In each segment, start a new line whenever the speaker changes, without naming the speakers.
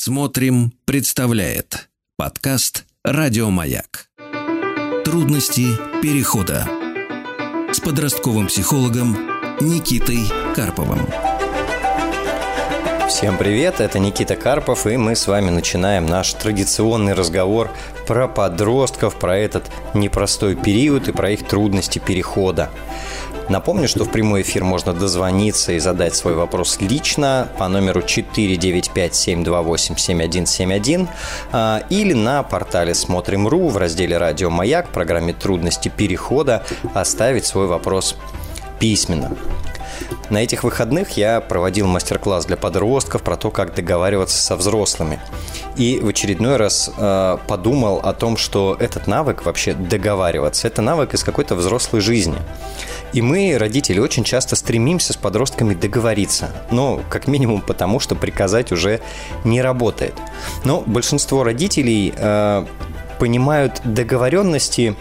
Смотрим, представляет подкаст Радиомаяк. Трудности перехода с подростковым психологом Никитой Карповым.
Всем привет, это Никита Карпов, и мы с вами начинаем наш традиционный разговор про подростков, про этот непростой период и про их трудности перехода. Напомню, что в прямой эфир можно дозвониться и задать свой вопрос лично по номеру 495-728-7171 а, или на портале Смотрим.ру в разделе «Радио Маяк» в программе «Трудности перехода» оставить свой вопрос письменно. На этих выходных я проводил мастер-класс для подростков про то, как договариваться со взрослыми. И в очередной раз э, подумал о том, что этот навык вообще договариваться, это навык из какой-то взрослой жизни. И мы, родители, очень часто стремимся с подростками договориться. Ну, как минимум потому, что приказать уже не работает. Но большинство родителей э, понимают договоренности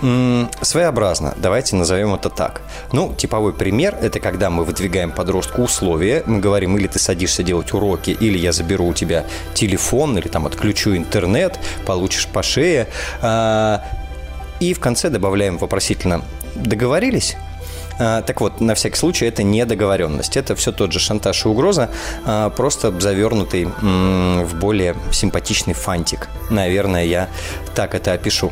своеобразно, давайте назовем это так. Ну, типовой пример – это когда мы выдвигаем подростку условия, мы говорим, или ты садишься делать уроки, или я заберу у тебя телефон, или там отключу интернет, получишь по шее. А, и в конце добавляем вопросительно «договорились?» а, так вот, на всякий случай, это не договоренность. Это все тот же шантаж и угроза, а, просто завернутый в более симпатичный фантик. Наверное, я так это опишу.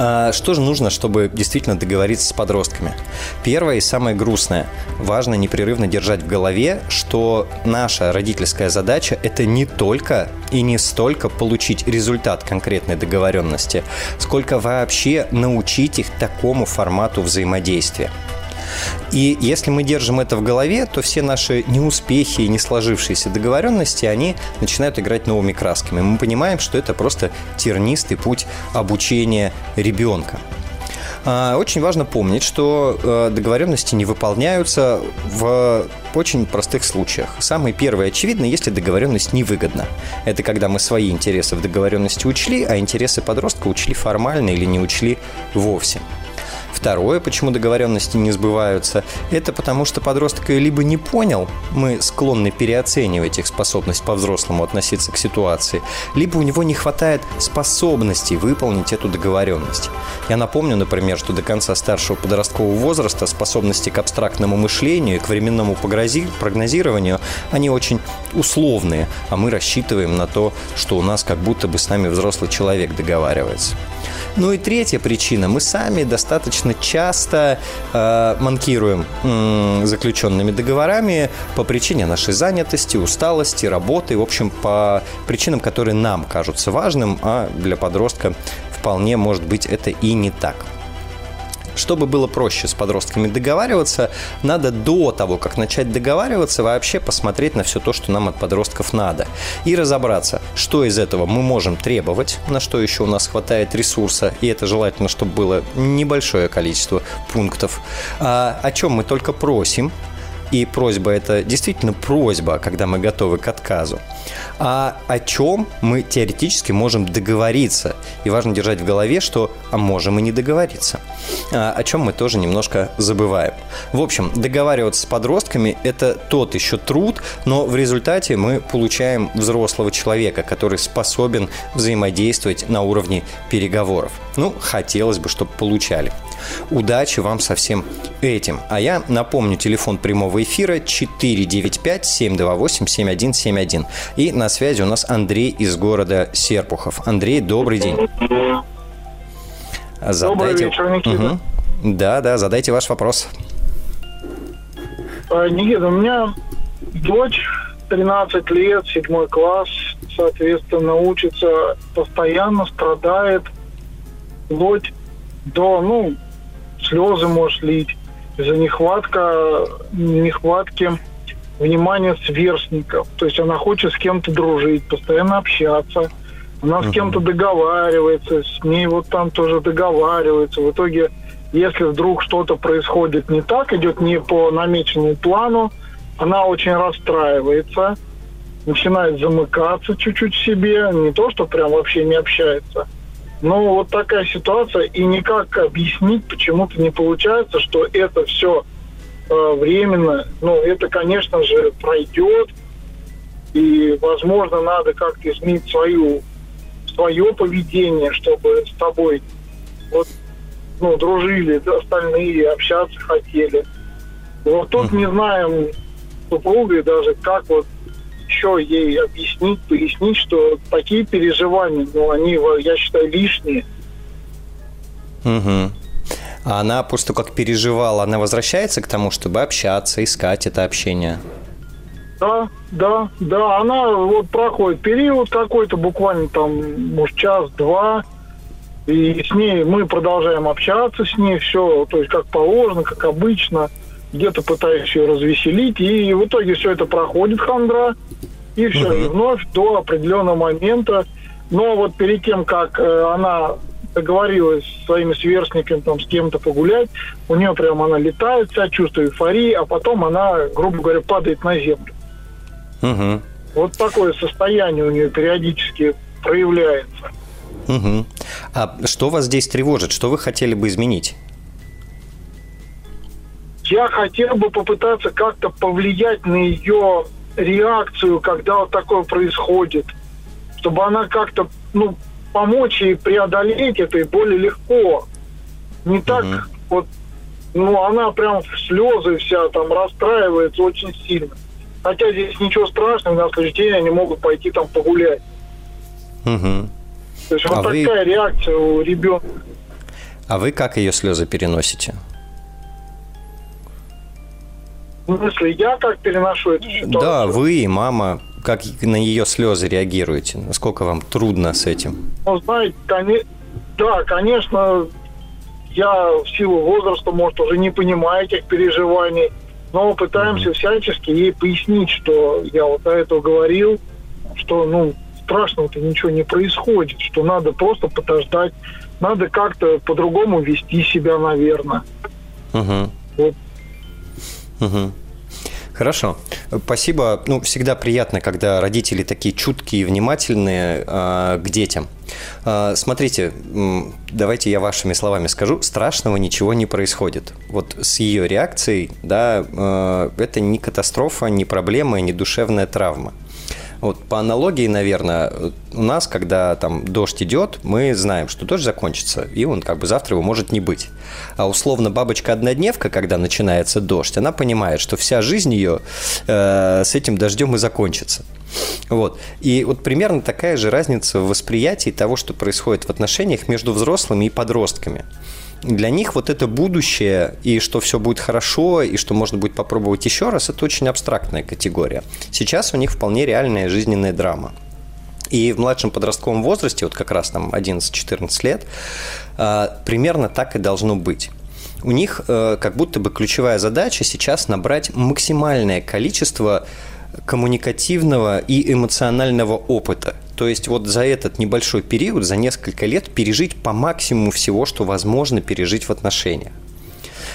А что же нужно, чтобы действительно договориться с подростками? Первое и самое грустное. Важно непрерывно держать в голове, что наша родительская задача – это не только и не столько получить результат конкретной договоренности, сколько вообще научить их такому формату взаимодействия. И если мы держим это в голове, то все наши неуспехи и не сложившиеся договоренности, они начинают играть новыми красками. Мы понимаем, что это просто тернистый путь обучения ребенка. А, очень важно помнить, что э, договоренности не выполняются в очень простых случаях. Самый первый очевидный, если договоренность невыгодна. Это когда мы свои интересы в договоренности учли, а интересы подростка учли формально или не учли вовсе. Второе, почему договоренности не сбываются, это потому что подросток ее либо не понял, мы склонны переоценивать их способность по-взрослому относиться к ситуации, либо у него не хватает способности выполнить эту договоренность. Я напомню, например, что до конца старшего подросткового возраста способности к абстрактному мышлению и к временному прогнозированию, они очень условные, а мы рассчитываем на то, что у нас как будто бы с нами взрослый человек договаривается. Ну и третья причина. Мы сами достаточно часто э, манкируем э, заключенными договорами по причине нашей занятости, усталости, работы, в общем, по причинам, которые нам кажутся важным, а для подростка вполне может быть это и не так. Чтобы было проще с подростками договариваться, надо до того, как начать договариваться, вообще посмотреть на все то, что нам от подростков надо. И разобраться, что из этого мы можем требовать, на что еще у нас хватает ресурса, и это желательно, чтобы было небольшое количество пунктов, а, о чем мы только просим, и просьба это действительно просьба, когда мы готовы к отказу. А о чем мы теоретически можем договориться. И важно держать в голове, что а можем и не договориться. А, о чем мы тоже немножко забываем. В общем, договариваться с подростками – это тот еще труд, но в результате мы получаем взрослого человека, который способен взаимодействовать на уровне переговоров. Ну, хотелось бы, чтобы получали. Удачи вам со всем этим. А я напомню, телефон прямого эфира 495-728-7171. И на связи у нас Андрей из города Серпухов. Андрей, добрый день.
Задайте... Добрый вечер, Никита. Угу.
Да, да, задайте ваш вопрос.
А, Никита, у меня дочь 13 лет, седьмой класс, соответственно, учится, постоянно страдает, вплоть до, ну, слезы может лить из-за нехватка, нехватки внимания сверстников. То есть она хочет с кем-то дружить, постоянно общаться. Она с кем-то договаривается, с ней вот там тоже договаривается. В итоге, если вдруг что-то происходит не так, идет не по намеченному плану, она очень расстраивается, начинает замыкаться чуть-чуть себе, не то, что прям вообще не общается – ну, вот такая ситуация, и никак объяснить почему-то не получается, что это все временно. Ну, это, конечно же, пройдет, и, возможно, надо как-то изменить свою, свое поведение, чтобы с тобой вот, ну, дружили остальные, общаться хотели. Вот тут не знаем супругой даже, как вот еще ей объяснить, пояснить, что такие переживания, ну, они, я считаю, лишние.
Угу. А она просто как переживала, она возвращается к тому, чтобы общаться, искать это общение?
Да, да, да. Она вот проходит период какой-то, буквально там, может, час-два, и с ней мы продолжаем общаться с ней, все, то есть как положено, как обычно, где-то пытаюсь ее развеселить, и в итоге все это проходит хандра, и все, uh-huh. и вновь до определенного момента. Но вот перед тем, как э, она договорилась с своими сверстниками там с кем-то погулять, у нее прям она летает, вся чувствует эйфории, а потом она, грубо говоря, падает на землю.
Угу.
Вот такое состояние у нее периодически проявляется.
Угу. А что вас здесь тревожит? Что вы хотели бы изменить?
Я хотел бы попытаться как-то повлиять на ее реакцию, когда вот такое происходит, чтобы она как-то, ну, помочь ей преодолеть это и более легко. Не так угу. вот, ну, она прям в слезы вся там расстраивается очень сильно. Хотя здесь ничего страшного, на следующий день они могут пойти там погулять.
Угу.
То есть а вот вы... такая реакция у ребенка.
А вы как ее слезы переносите?
В смысле, я как переношу эту ситуацию?
Да, вы и мама, как на ее слезы реагируете? Насколько вам трудно с этим?
Ну, знаете, коне... да, конечно, я в силу возраста, может, уже не понимаю этих переживаний, но пытаемся всячески ей пояснить, что я вот до этого говорил, что, ну, страшного-то ничего не происходит, что надо просто подождать, надо как-то по-другому вести себя, наверное.
Угу. Вот. Угу. Хорошо. Спасибо. Ну, всегда приятно, когда родители такие чуткие и внимательные э, к детям. Э, смотрите, давайте я вашими словами скажу, страшного ничего не происходит. Вот с ее реакцией, да, э, это не катастрофа, не проблема, не душевная травма. Вот по аналогии, наверное, у нас, когда там дождь идет, мы знаем, что дождь закончится, и он как бы завтра его может не быть. А условно бабочка-однодневка, когда начинается дождь, она понимает, что вся жизнь ее э, с этим дождем и закончится. Вот. И вот примерно такая же разница в восприятии того, что происходит в отношениях между взрослыми и подростками для них вот это будущее, и что все будет хорошо, и что можно будет попробовать еще раз, это очень абстрактная категория. Сейчас у них вполне реальная жизненная драма. И в младшем подростковом возрасте, вот как раз там 11-14 лет, а, примерно так и должно быть. У них э, как будто бы ключевая задача сейчас набрать максимальное количество коммуникативного и эмоционального опыта. То есть вот за этот небольшой период, за несколько лет пережить по максимуму всего, что возможно пережить в отношениях.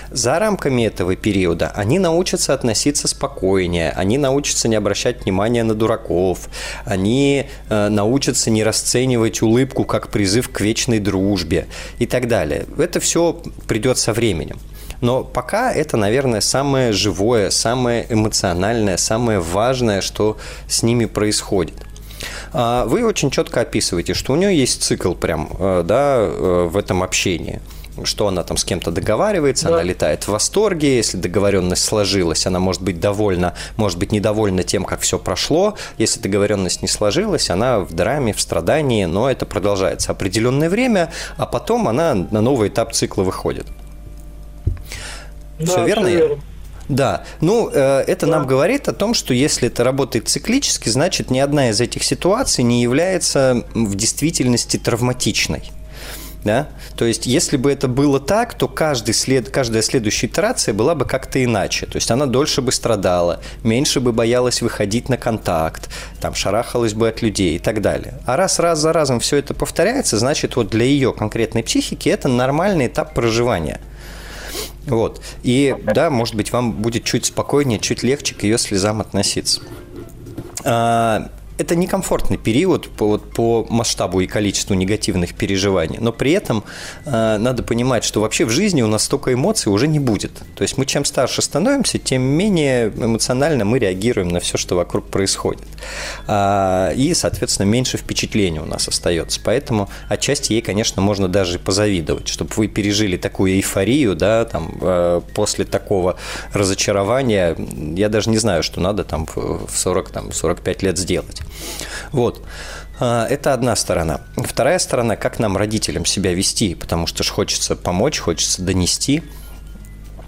За рамками этого периода они научатся относиться спокойнее, они научатся не обращать внимания на дураков, они э, научатся не расценивать улыбку как призыв к вечной дружбе и так далее. Это все придет со временем. Но пока это, наверное, самое живое, самое эмоциональное, самое важное, что с ними происходит. А вы очень четко описываете, что у нее есть цикл прям э, да, э, в этом общении что она там с кем-то договаривается, да. она летает в восторге, если договоренность сложилась, она может быть довольна, может быть недовольна тем, как все прошло, если договоренность не сложилась, она в драме, в страдании, но это продолжается определенное время, а потом она на новый этап цикла выходит. Да, все верно? Все верно. Да, ну э, это да. нам говорит о том, что если это работает циклически, значит ни одна из этих ситуаций не является в действительности травматичной. Да? То есть, если бы это было так, то каждый след, каждая следующая итерация была бы как-то иначе. То есть, она дольше бы страдала, меньше бы боялась выходить на контакт, там, шарахалась бы от людей и так далее. А раз, раз за разом все это повторяется, значит, вот для ее конкретной психики это нормальный этап проживания – вот. И да, может быть, вам будет чуть спокойнее, чуть легче к ее слезам относиться. Это некомфортный период по, вот, по масштабу и количеству негативных переживаний, но при этом э, надо понимать, что вообще в жизни у нас столько эмоций уже не будет. То есть мы чем старше становимся, тем менее эмоционально мы реагируем на все, что вокруг происходит. А, и, соответственно, меньше впечатлений у нас остается. Поэтому отчасти ей, конечно, можно даже позавидовать, чтобы вы пережили такую эйфорию, да, там, э, после такого разочарования, я даже не знаю, что надо там в 40, там, 45 лет сделать. Вот. А, это одна сторона. Вторая сторона, как нам, родителям, себя вести, потому что ж хочется помочь, хочется донести.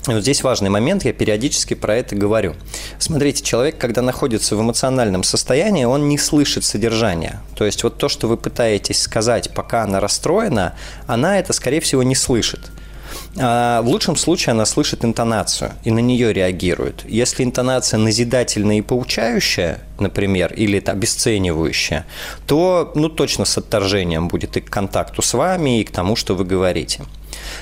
И вот здесь важный момент, я периодически про это говорю. Смотрите, человек, когда находится в эмоциональном состоянии, он не слышит содержания. То есть вот то, что вы пытаетесь сказать, пока она расстроена, она это, скорее всего, не слышит. А, в лучшем случае она слышит интонацию и на нее реагирует. Если интонация назидательная и поучающая, например, или обесценивающая, то ну, точно с отторжением будет и к контакту с вами, и к тому, что вы говорите.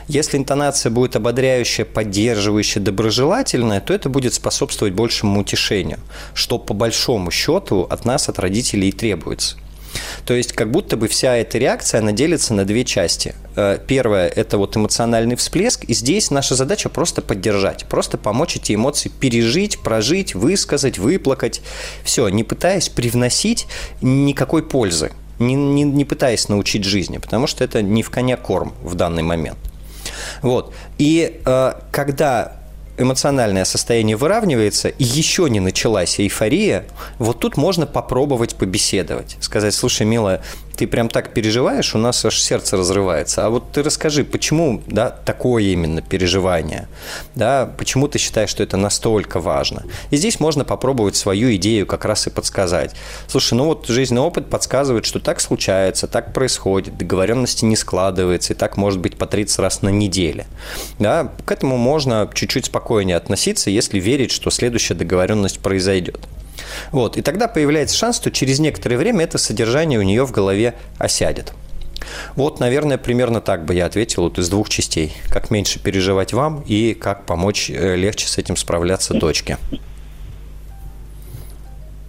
Если интонация будет ободряющая, поддерживающая, доброжелательная, то это будет способствовать большему утешению, что по большому счету от нас, от родителей и требуется. То есть как будто бы вся эта реакция, она делится на две части. Э, первое – это вот эмоциональный всплеск, и здесь наша задача просто поддержать, просто помочь эти эмоции пережить, прожить, высказать, выплакать. Все, не пытаясь привносить никакой пользы, не, не, не пытаясь научить жизни, потому что это не в коня корм в данный момент. Вот. И э, когда эмоциональное состояние выравнивается, и еще не началась эйфория, вот тут можно попробовать побеседовать. Сказать, слушай, милая, ты прям так переживаешь, у нас аж сердце разрывается. А вот ты расскажи, почему да, такое именно переживание? Да, почему ты считаешь, что это настолько важно? И здесь можно попробовать свою идею как раз и подсказать. Слушай, ну вот жизненный опыт подсказывает, что так случается, так происходит, договоренности не складывается, и так может быть по 30 раз на неделе. Да, к этому можно чуть-чуть спокойнее относиться, если верить, что следующая договоренность произойдет. Вот. И тогда появляется шанс, что через некоторое время это содержание у нее в голове осядет. Вот, наверное, примерно так бы я ответил вот из двух частей. Как меньше переживать вам и как помочь э, легче с этим справляться дочке.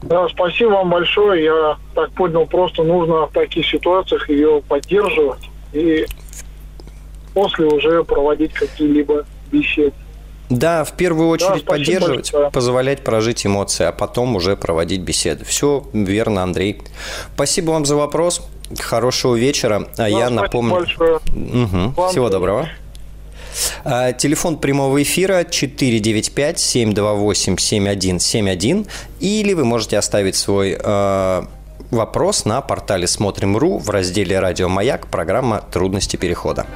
Да, спасибо вам большое. Я так понял, просто нужно в таких ситуациях ее поддерживать и после уже проводить какие-либо беседы.
Да, в первую очередь да, поддерживать, большое. позволять прожить эмоции, а потом уже проводить беседы. Все верно, Андрей. Спасибо вам за вопрос. Хорошего вечера. А да, я напомню. Угу. Всего доброго. А, телефон прямого эфира 495-728-7171. Или вы можете оставить свой э, вопрос на портале Смотрим.ру в разделе «Радио Маяк» программа «Трудности перехода».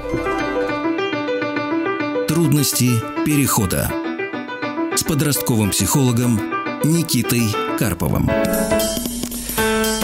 Трудности перехода с подростковым психологом Никитой Карповым.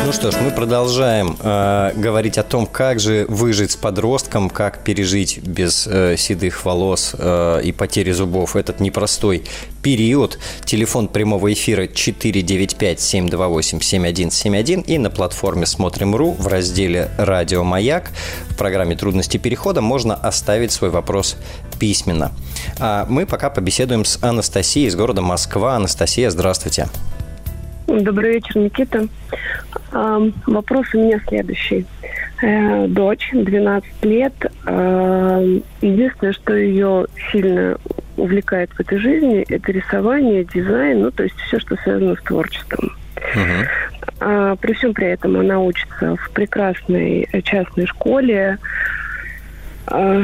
Ну что ж, мы продолжаем э, говорить о том, как же выжить с подростком, как пережить без э, седых волос э, и потери зубов этот непростой период. Телефон прямого эфира 495-728-7171 и на платформе Смотрим.ру в разделе «Радио Маяк» в программе «Трудности перехода» можно оставить свой вопрос письменно. А мы пока побеседуем с Анастасией из города Москва. Анастасия, здравствуйте.
Добрый вечер, Никита. Вопрос у меня следующий. Э, дочь, 12 лет. Единственное, что ее сильно увлекает в этой жизни, это рисование, дизайн, ну, то есть все, что связано с творчеством. Uh-huh. При всем при этом она учится в прекрасной частной школе. А,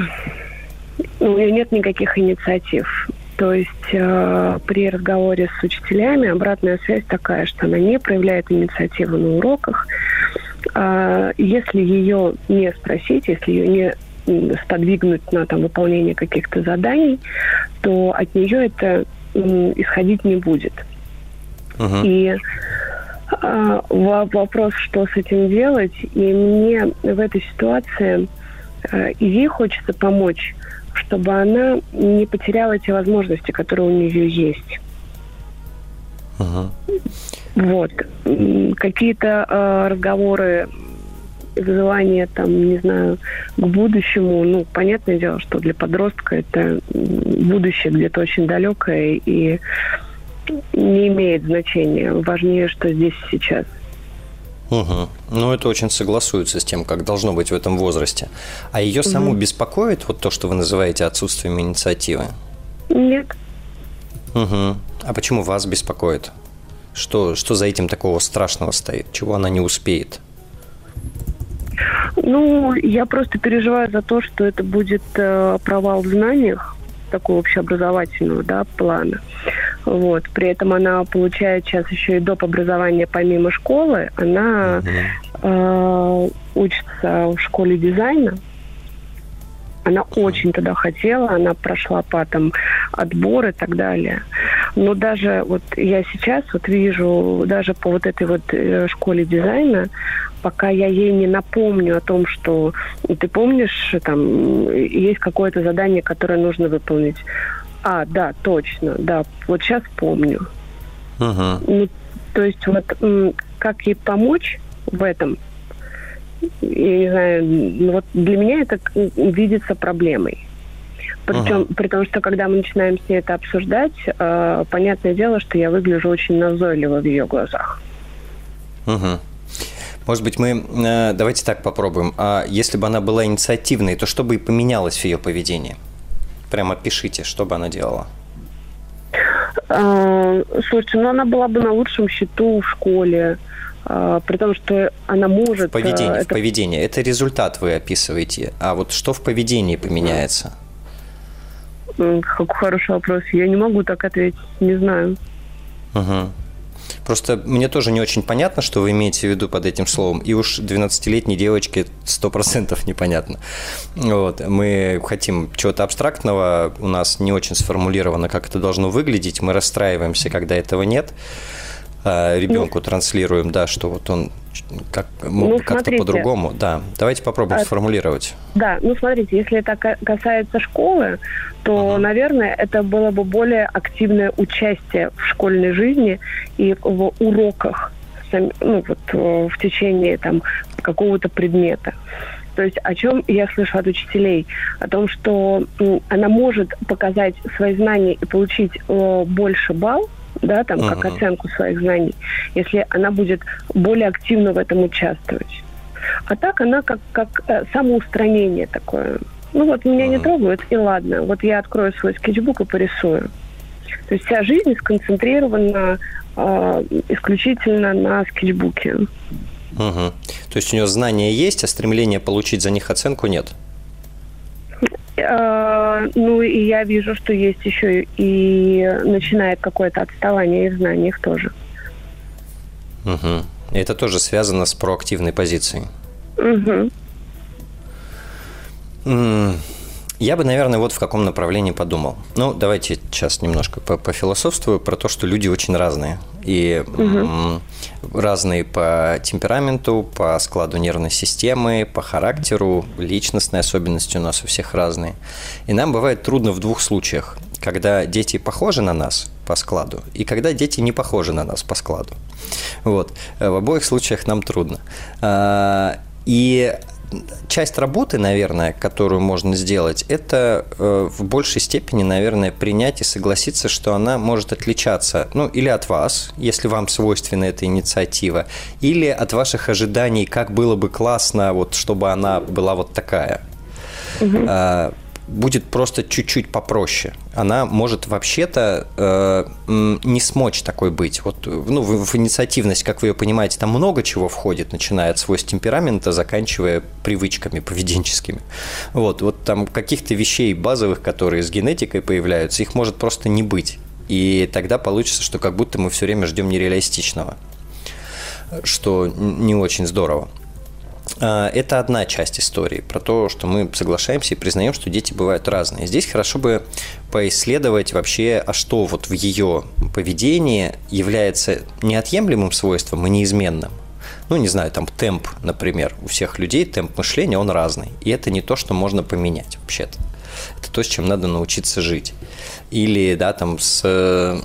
у нее нет никаких инициатив. То есть э, при разговоре с учителями обратная связь такая, что она не проявляет инициативу на уроках. Э, если ее не спросить, если ее не сподвигнуть на там, выполнение каких-то заданий, то от нее это э, исходить не будет. Uh-huh. И э, вопрос, что с этим делать, и мне в этой ситуации э, и ей хочется помочь, чтобы она не потеряла те возможности, которые у нее есть. Ага. Вот. Какие-то э, разговоры, вызывание, там, не знаю, к будущему, ну, понятное дело, что для подростка это будущее где-то очень далекое и не имеет значения. Важнее, что здесь сейчас.
Угу. Ну, это очень согласуется с тем, как должно быть в этом возрасте. А ее саму угу. беспокоит вот то, что вы называете отсутствием инициативы?
Нет.
Угу. А почему вас беспокоит? Что, что за этим такого страшного стоит? Чего она не успеет?
Ну, я просто переживаю за то, что это будет э, провал в знаниях такого общеобразовательного да, плана. Вот. При этом она получает сейчас еще и доп. образование помимо школы. Она э, учится в школе дизайна. Она очень туда хотела, она прошла по там отбор и так далее. Но даже вот я сейчас вот вижу, даже по вот этой вот э, школе дизайна, пока я ей не напомню о том, что ты помнишь, там есть какое-то задание, которое нужно выполнить. А, да, точно, да, вот сейчас помню.
Uh-huh.
Ну, то есть вот как ей помочь в этом, я не знаю, ну, вот для меня это видится проблемой. Причем, uh-huh. при том, что когда мы начинаем с ней это обсуждать, э, понятное дело, что я выгляжу очень назойливо в ее глазах.
Uh-huh. Может быть, мы э, давайте так попробуем. А если бы она была инициативной, то что бы и поменялось в ее поведении? Прямо пишите, что бы она делала.
А, слушайте, ну она была бы на лучшем счету в школе, а, при том, что она может...
В поведении, это... в поведении. Это результат вы описываете. А вот что в поведении поменяется?
Какой хороший вопрос. Я не могу так ответить, не знаю.
Угу. Просто мне тоже не очень понятно, что вы имеете в виду под этим словом. И уж 12-летней девочке 100% непонятно. Вот. Мы хотим чего-то абстрактного, у нас не очень сформулировано, как это должно выглядеть. Мы расстраиваемся, когда этого нет. А, ребенку ну, транслируем, да, что вот он как, ну, как-то по-другому. Да, давайте попробуем а, сформулировать.
Да, ну смотрите, если это касается школы, то, uh-huh. наверное, это было бы более активное участие в школьной жизни и в уроках, ну вот э, в течение там какого-то предмета. То есть о чем я слышу от учителей? О том, что она может показать свои знания и получить э, больше балл, да, там, uh-huh. как оценку своих знаний, если она будет более активно в этом участвовать. А так она как, как э, самоустранение такое. Ну вот меня uh-huh. не трогают, и ладно. Вот я открою свой скетчбук и порисую. То есть вся жизнь сконцентрирована э, исключительно на скетчбуке.
Угу. То есть у нее знания есть, а стремления получить за них оценку нет?
Э, ну, и я вижу, что есть еще и начинает какое-то отставание в знаниях тоже.
Угу. И это тоже связано с проактивной позицией.
Угу.
Я бы, наверное, вот в каком направлении подумал. Ну, давайте сейчас немножко пофилософствую про то, что люди очень разные. И угу. разные по темпераменту, по складу нервной системы, по характеру, личностные особенности у нас у всех разные. И нам бывает трудно в двух случаях. Когда дети похожи на нас по складу, и когда дети не похожи на нас по складу. Вот. В обоих случаях нам трудно. А, и часть работы, наверное, которую можно сделать, это э, в большей степени, наверное, принять и согласиться, что она может отличаться, ну, или от вас, если вам свойственна эта инициатива, или от ваших ожиданий, как было бы классно, вот, чтобы она была вот такая. Угу будет просто чуть-чуть попроще. Она может вообще-то э, не смочь такой быть. Вот, ну, в, в инициативность, как вы ее понимаете, там много чего входит, начиная от свойств темперамента, заканчивая привычками поведенческими. Вот, вот там каких-то вещей базовых, которые с генетикой появляются, их может просто не быть. И тогда получится, что как будто мы все время ждем нереалистичного, что не очень здорово. А, это одна часть истории, про то, что мы соглашаемся и признаем, что дети бывают разные. Здесь хорошо бы поисследовать вообще, а что вот в ее поведении является неотъемлемым свойством и неизменным. Ну, не знаю, там темп, например, у всех людей темп мышления, он разный. И это не то, что можно поменять вообще-то. Это то, с чем надо научиться жить. Или, да, там с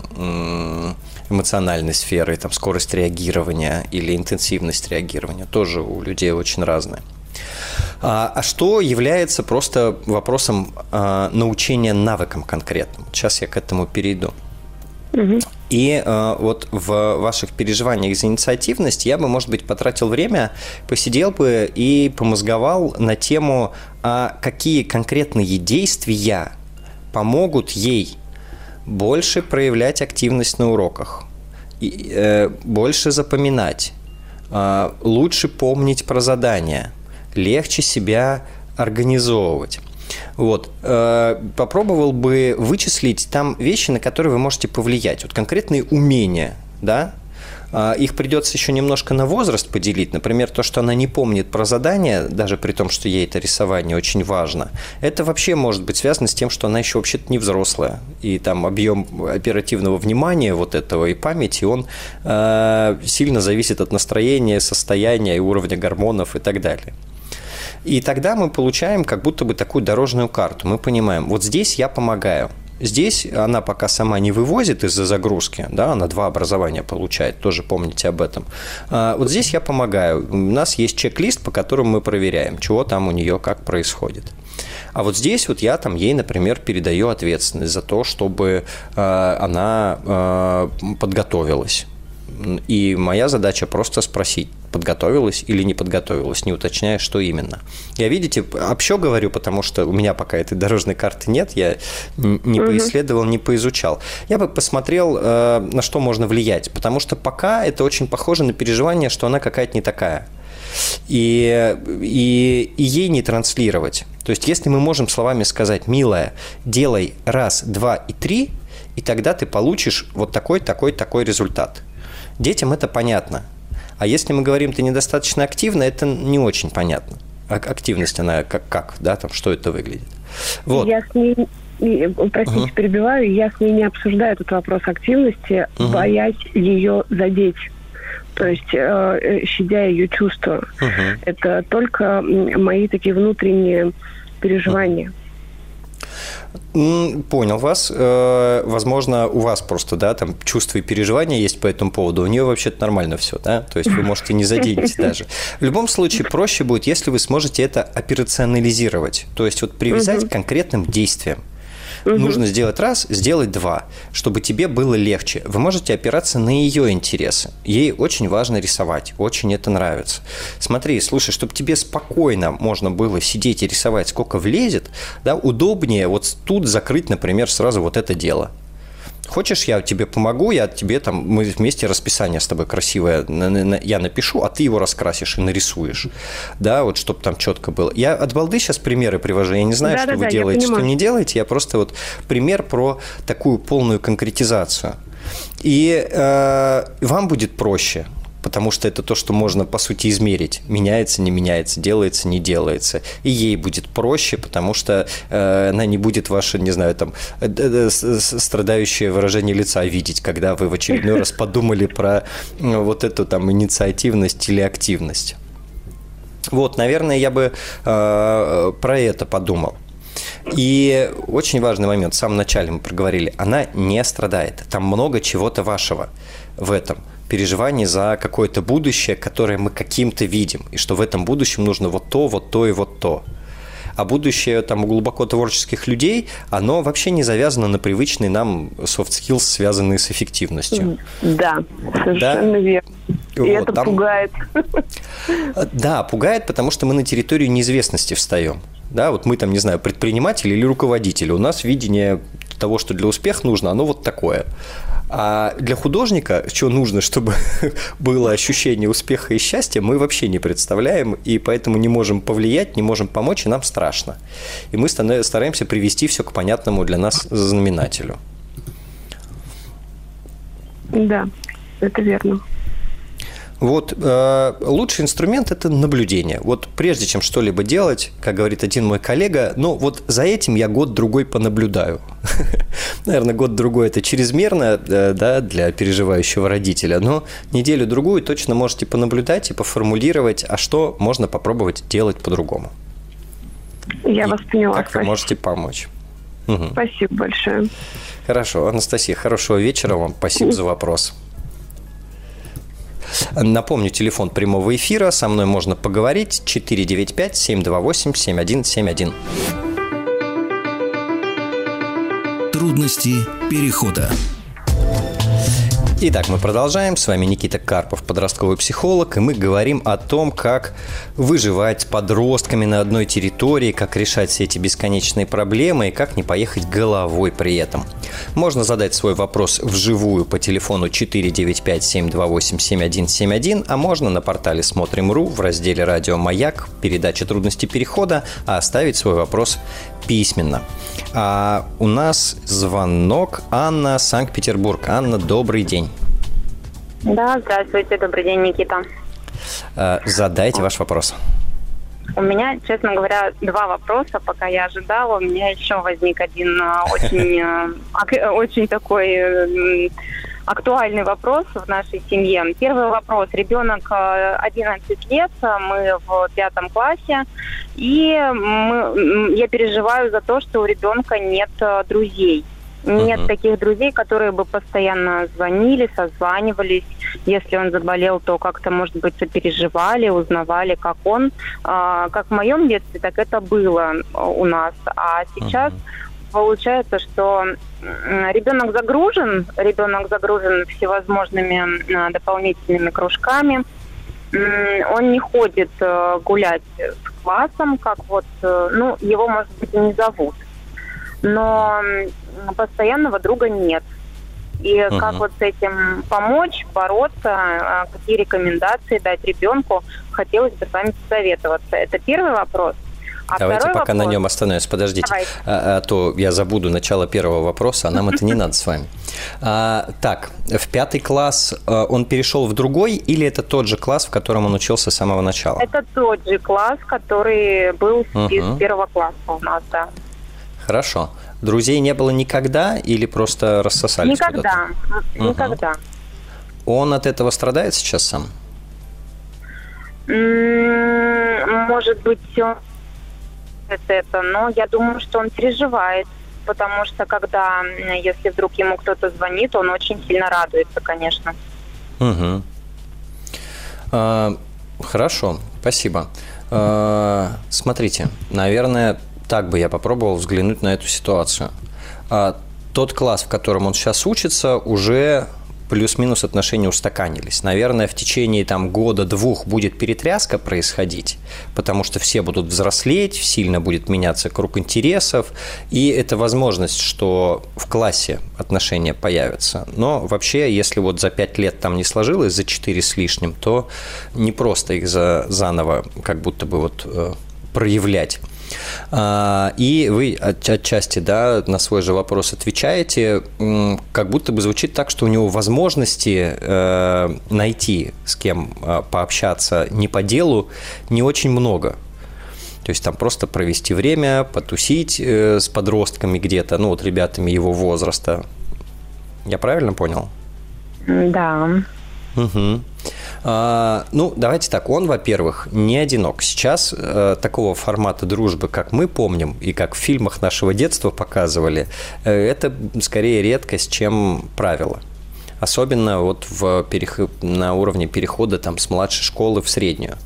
эмоциональной сферы, там скорость реагирования или интенсивность реагирования тоже у людей очень разная. А, а что является просто вопросом а, научения навыкам конкретным? Сейчас я к этому перейду. И э, вот в ваших переживаниях за инициативность я бы, может быть, потратил время, посидел бы и помозговал на тему, а какие конкретные действия помогут ей больше проявлять активность на уроках, и, э, больше запоминать, э, лучше помнить про задания, легче себя организовывать. Вот. Э, попробовал бы вычислить там вещи, на которые вы можете повлиять. Вот конкретные умения, да, их придется еще немножко на возраст поделить. Например, то, что она не помнит про задание, даже при том, что ей это рисование очень важно, это вообще может быть связано с тем, что она еще вообще-то не взрослая. И там объем оперативного внимания вот этого и памяти, он э, сильно зависит от настроения, состояния и уровня гормонов и так далее. И тогда мы получаем как будто бы такую дорожную карту. Мы понимаем, вот здесь я помогаю. Здесь она пока сама не вывозит из-за загрузки, да, она два образования получает, тоже помните об этом. А вот здесь я помогаю. У нас есть чек-лист, по которому мы проверяем, чего там у нее как происходит. А вот здесь вот я там ей, например, передаю ответственность за то, чтобы э, она э, подготовилась и моя задача просто спросить, подготовилась или не подготовилась, не уточняя, что именно. Я, видите, общо говорю, потому что у меня пока этой дорожной карты нет, я не угу. поисследовал, не поизучал. Я бы посмотрел, э, на что можно влиять, потому что пока это очень похоже на переживание, что она какая-то не такая. И, и, и ей не транслировать. То есть, если мы можем словами сказать, милая, делай раз, два и три, и тогда ты получишь вот такой, такой, такой результат – Детям это понятно. А если мы говорим, ты недостаточно активна, это не очень понятно. Активность, она как, как да, там, что это выглядит.
Вот. Я с ней, простите, угу. перебиваю, я с ней не обсуждаю этот вопрос активности, угу. боясь ее задеть то есть э, э, щадя ее чувства. Угу. Это только мои такие внутренние переживания.
Понял вас. Э, возможно, у вас просто, да, там чувства и переживания есть по этому поводу. У нее вообще-то нормально все, да? То есть вы можете не заденете даже. В любом случае, проще будет, если вы сможете это операционализировать. То есть вот привязать к конкретным действиям. Угу. Нужно сделать раз, сделать два, чтобы тебе было легче. Вы можете опираться на ее интересы. Ей очень важно рисовать, очень это нравится. Смотри, слушай, чтобы тебе спокойно можно было сидеть и рисовать, сколько влезет, да, удобнее вот тут закрыть, например, сразу вот это дело. Хочешь, я тебе помогу, я тебе там, мы вместе расписание с тобой красивое я напишу, а ты его раскрасишь и нарисуешь. Да, вот чтобы там четко было. Я от балды сейчас примеры привожу. Я не знаю, да, что да, вы да, делаете, что не делаете. Я просто вот пример про такую полную конкретизацию. И э, вам будет проще потому что это то, что можно, по сути, измерить. Меняется, не меняется, делается, не делается. И ей будет проще, потому что э, она не будет ваше, не знаю, там, э, э, страдающее выражение лица видеть, когда вы в очередной раз подумали про вот эту там инициативность или активность. Вот, наверное, я бы э, про это подумал. И очень важный момент, в самом начале мы проговорили, она не страдает. Там много чего-то вашего в этом – переживаний за какое-то будущее, которое мы каким-то видим, и что в этом будущем нужно вот то, вот то и вот то. А будущее там у глубоко творческих людей, оно вообще не завязано на привычный нам soft skills, связанные с эффективностью.
Да, совершенно да? верно. И вот, это там... пугает.
Да, пугает, потому что мы на территорию неизвестности встаем. Да, вот мы там, не знаю, предприниматели или руководители. У нас видение того, что для успеха нужно, оно вот такое. А для художника, что нужно, чтобы было ощущение успеха и счастья, мы вообще не представляем, и поэтому не можем повлиять, не можем помочь, и нам страшно. И мы стараемся привести все к понятному для нас знаменателю.
Да, это верно.
Вот э, лучший инструмент это наблюдение. Вот прежде чем что-либо делать, как говорит один мой коллега, ну вот за этим я год-другой понаблюдаю. Наверное, год-другой это чрезмерно э, да, для переживающего родителя, но неделю-другую точно можете понаблюдать и поформулировать, а что можно попробовать делать по-другому.
Я и вас поняла.
Как вы можете помочь.
Угу. Спасибо большое.
Хорошо, Анастасия, хорошего вечера вам. Спасибо за вопрос. Напомню, телефон прямого эфира. Со мной можно поговорить. 495-728-7171.
Трудности перехода.
Итак, мы продолжаем. С вами Никита Карпов, подростковый психолог, и мы говорим о том, как выживать с подростками на одной территории, как решать все эти бесконечные проблемы и как не поехать головой при этом. Можно задать свой вопрос вживую по телефону 495-728-7171, а можно на портале Смотрим.ру в разделе «Радио Маяк», передача «Трудности перехода», а оставить свой вопрос письменно. А у нас звонок Анна, Санкт-Петербург. Анна, добрый день.
Да, здравствуйте, добрый день, Никита.
А, задайте ваш вопрос.
У меня, честно говоря, два вопроса, пока я ожидала. У меня еще возник один очень, а, очень такой актуальный вопрос в нашей семье. Первый вопрос. Ребенок 11 э, лет, мы в пятом классе, и мы, я переживаю за то, что у ребенка нет э, друзей. Нет uh-huh. таких друзей, которые бы постоянно звонили, созванивались. Если он заболел, то как-то, может быть, сопереживали, узнавали, как он. А, как в моем детстве, так это было э, у нас. А сейчас uh-huh получается, что ребенок загружен, ребенок загружен всевозможными а, дополнительными кружками. Он не ходит э, гулять с классом, как вот, э, ну, его, может быть, и не зовут. Но постоянного друга нет. И uh-huh. как вот с этим помочь, бороться, а, какие рекомендации дать ребенку, хотелось бы с вами посоветоваться. Это первый вопрос.
А Давайте пока вопрос. на нем остановимся. Подождите, а, а то я забуду начало первого вопроса, а нам это не надо с вами. А, так, в пятый класс а, он перешел в другой или это тот же класс, в котором он учился с самого начала?
Это тот же класс, который был угу. с первого класса у нас, да.
Хорошо. Друзей не было никогда или просто рассосались
Никогда. Угу. Никогда.
Он от этого страдает сейчас сам?
Может быть, он это, но я думаю, что он переживает, потому что когда, если вдруг ему кто-то звонит, он очень сильно радуется, конечно.
Угу. А, хорошо, спасибо. А, смотрите, наверное, так бы я попробовал взглянуть на эту ситуацию. А, тот класс, в котором он сейчас учится, уже плюс-минус отношения устаканились. Наверное, в течение там года-двух будет перетряска происходить, потому что все будут взрослеть, сильно будет меняться круг интересов, и это возможность, что в классе отношения появятся. Но вообще, если вот за пять лет там не сложилось, за четыре с лишним, то не просто их за, заново как будто бы вот э, проявлять. А, и вы отчасти, да, на свой же вопрос отвечаете, как будто бы звучит так, что у него возможности э, найти с кем э, пообщаться не по делу не очень много. То есть там просто провести время, потусить э, с подростками где-то, ну вот ребятами его возраста. Я правильно понял?
Да.
Угу. А, ну, давайте так. Он, во-первых, не одинок. Сейчас э, такого формата дружбы, как мы помним и как в фильмах нашего детства показывали, э, это скорее редкость, чем правило. Особенно вот в переход, на уровне перехода там, с младшей школы в среднюю.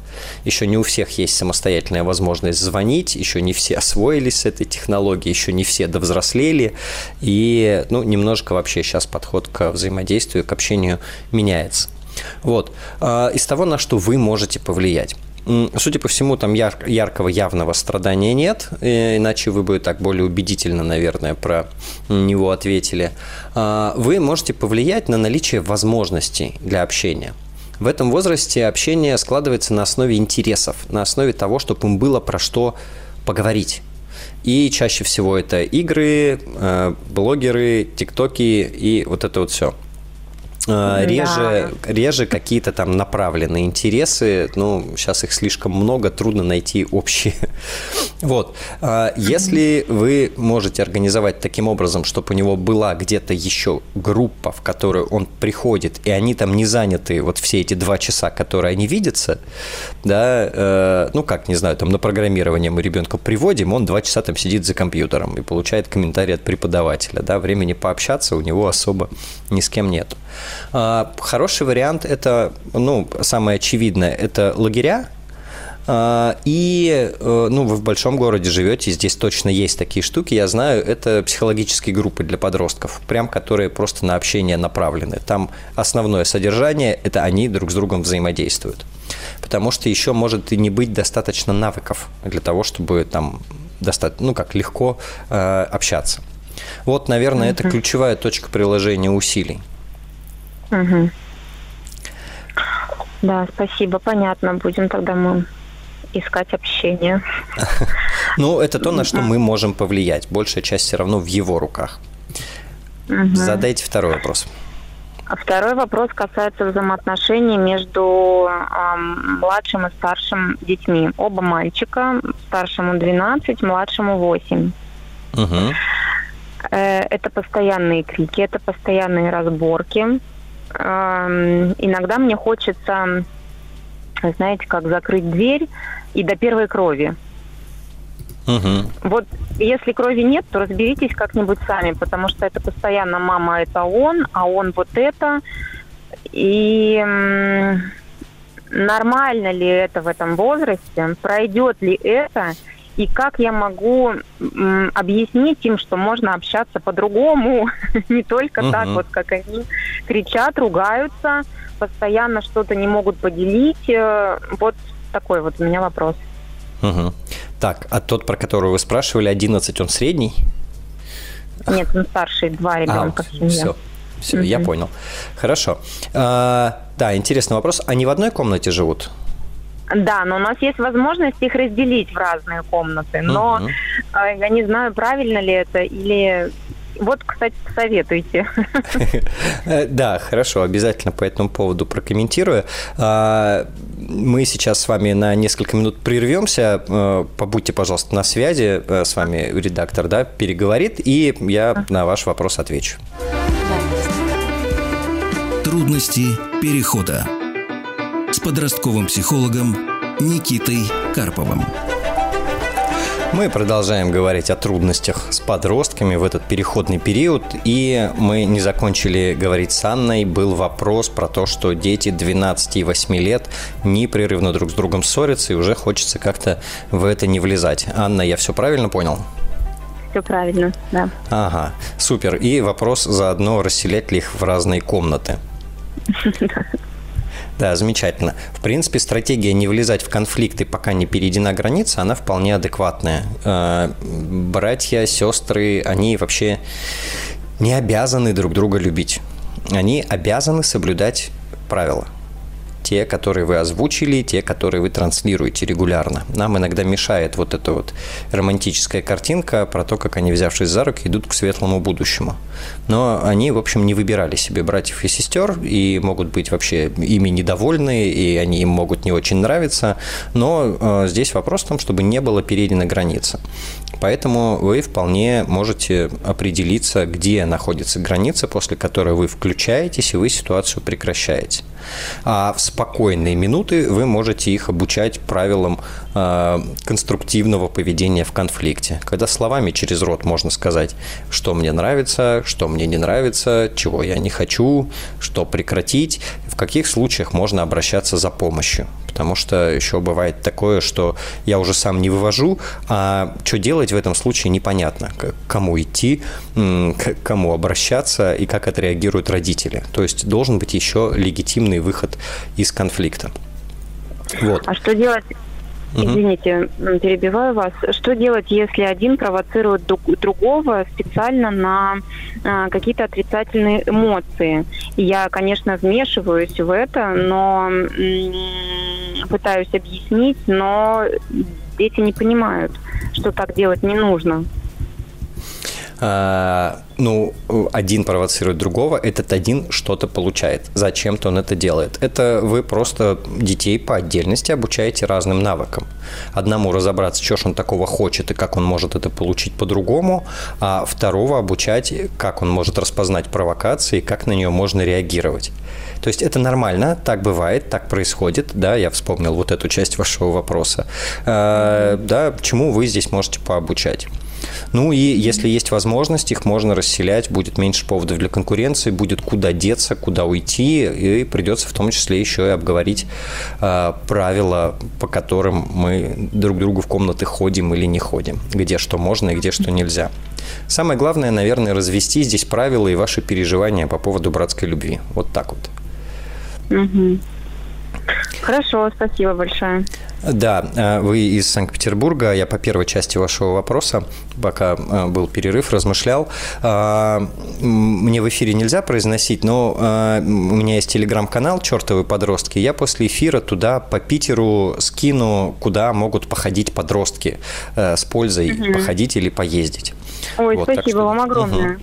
Еще не у всех есть самостоятельная возможность звонить, еще не все освоились с этой технологией, еще не все довзрослели. И ну, немножко вообще сейчас подход к взаимодействию, к общению меняется. Вот. А, из того, на что вы можете повлиять. Судя по всему, там яр- яркого явного страдания нет, э, иначе вы бы так более убедительно, наверное, про него ответили. А, вы можете повлиять на наличие возможностей для общения. В этом возрасте общение складывается на основе интересов, на основе того, чтобы им было про что поговорить. И чаще всего это игры, э, блогеры, тиктоки и вот это вот все. А, реже, да. реже какие-то там направленные интересы. Ну, сейчас их слишком много, трудно найти общие. Вот. А, если вы можете организовать таким образом, чтобы у него была где-то еще группа, в которую он приходит, и они там не заняты вот все эти два часа, которые они видятся, да, э, ну, как, не знаю, там на программирование мы ребенка приводим, он два часа там сидит за компьютером и получает комментарий от преподавателя, да, времени пообщаться у него особо ни с кем нету. А, хороший вариант – это, ну, самое очевидное – это лагеря, А, и, э, ну, вы в большом городе живете, здесь точно есть такие штуки, я знаю, это психологические группы для подростков, прям которые просто на общение направлены. Там основное содержание – это они друг с другом взаимодействуют. Потому что еще может и не быть достаточно навыков для того, чтобы там достаточно, ну, как легко э, общаться. Вот, наверное, это ключевая точка приложения усилий.
Угу. Да, спасибо, понятно. Будем тогда мы искать общение.
Ну, это то, на что мы можем повлиять. Большая часть все равно в его руках. Угу. Задайте второй вопрос.
А второй вопрос касается взаимоотношений между э, младшим и старшим детьми. Оба мальчика, старшему 12, младшему 8. Угу. Э, это постоянные крики, это постоянные разборки. Иногда мне хочется, знаете, как закрыть дверь и до первой крови. Угу. Вот если крови нет, то разберитесь как-нибудь сами, потому что это постоянно мама это он, а он вот это. И нормально ли это в этом возрасте? Пройдет ли это? И как я могу м, объяснить им, что можно общаться по-другому, не только угу. так вот, как они кричат, ругаются, постоянно что-то не могут поделить. Э, вот такой вот у меня вопрос.
Угу. Так, а тот, про которого вы спрашивали, 11, он средний?
Нет, он старший, два ребенка а, в
семье. Все, все, угу. я понял. Хорошо. А, да, интересный вопрос. Они в одной комнате живут?
Да, но у нас есть возможность их разделить в разные комнаты. Но угу. я не знаю, правильно ли это или вот, кстати, советуйте.
Да, хорошо, обязательно по этому поводу прокомментирую. А, мы сейчас с вами на несколько минут прервемся. А, побудьте, пожалуйста, на связи. А, с вами редактор да, переговорит, и я на ваш вопрос отвечу.
Трудности перехода с подростковым психологом Никитой Карповым.
Мы продолжаем говорить о трудностях с подростками в этот переходный период, и мы не закончили говорить с Анной. Был вопрос про то, что дети 12 и 8 лет непрерывно друг с другом ссорятся, и уже хочется как-то в это не влезать. Анна, я все правильно понял?
Все правильно, да.
Ага, супер. И вопрос заодно, расселять ли их в разные комнаты. Да, замечательно. В принципе, стратегия не влезать в конфликты, пока не перейдена граница, она вполне адекватная. Э, братья, сестры, они вообще не обязаны друг друга любить. Они обязаны соблюдать правила – те, которые вы озвучили, те, которые вы транслируете регулярно. Нам иногда мешает вот эта вот романтическая картинка про то, как они, взявшись за руки, идут к светлому будущему. Но они, в общем, не выбирали себе братьев и сестер, и могут быть вообще ими недовольны, и они им могут не очень нравиться. Но э, здесь вопрос в том, чтобы не было перейдена граница. Поэтому вы вполне можете определиться, где находится граница, после которой вы включаетесь, и вы ситуацию прекращаете. А в спокойные минуты вы можете их обучать правилам конструктивного поведения в конфликте. Когда словами через рот можно сказать, что мне нравится, что мне не нравится, чего я не хочу, что прекратить, в каких случаях можно обращаться за помощью потому что еще бывает такое, что я уже сам не вывожу, а что делать в этом случае непонятно, к кому идти, к кому обращаться и как отреагируют родители. То есть должен быть еще легитимный выход из конфликта.
Вот. А что делать? Извините, перебиваю вас. Что делать, если один провоцирует другого специально на а, какие-то отрицательные эмоции? Я, конечно, вмешиваюсь в это, но пытаюсь объяснить, но дети не понимают, что так делать не нужно.
А, ну, один провоцирует другого, этот один что-то получает. Зачем-то он это делает. Это вы просто детей по отдельности обучаете разным навыкам. Одному разобраться, что ж он такого хочет и как он может это получить по-другому, а второго обучать, как он может распознать провокации как на нее можно реагировать. То есть это нормально, так бывает, так происходит, да, я вспомнил вот эту часть вашего вопроса. А, да, чему вы здесь можете пообучать? Ну и если есть возможность, их можно расселять, будет меньше поводов для конкуренции, будет куда деться, куда уйти, и придется в том числе еще и обговорить э, правила, по которым мы друг другу в комнаты ходим или не ходим, где что можно и где что нельзя. Самое главное, наверное, развести здесь правила и ваши переживания по поводу братской любви. Вот так вот.
Угу. Хорошо, спасибо большое.
Да, э, вы из Санкт-Петербурга. Я по первой части вашего вопроса, пока э, был перерыв, размышлял. А, мне в эфире нельзя произносить, но э, у меня есть телеграм-канал «Чертовы подростки». Я после эфира туда по Питеру скину, куда могут походить подростки с пользой угу. походить или поездить.
Ой, вот, спасибо что... вам огромное. Угу.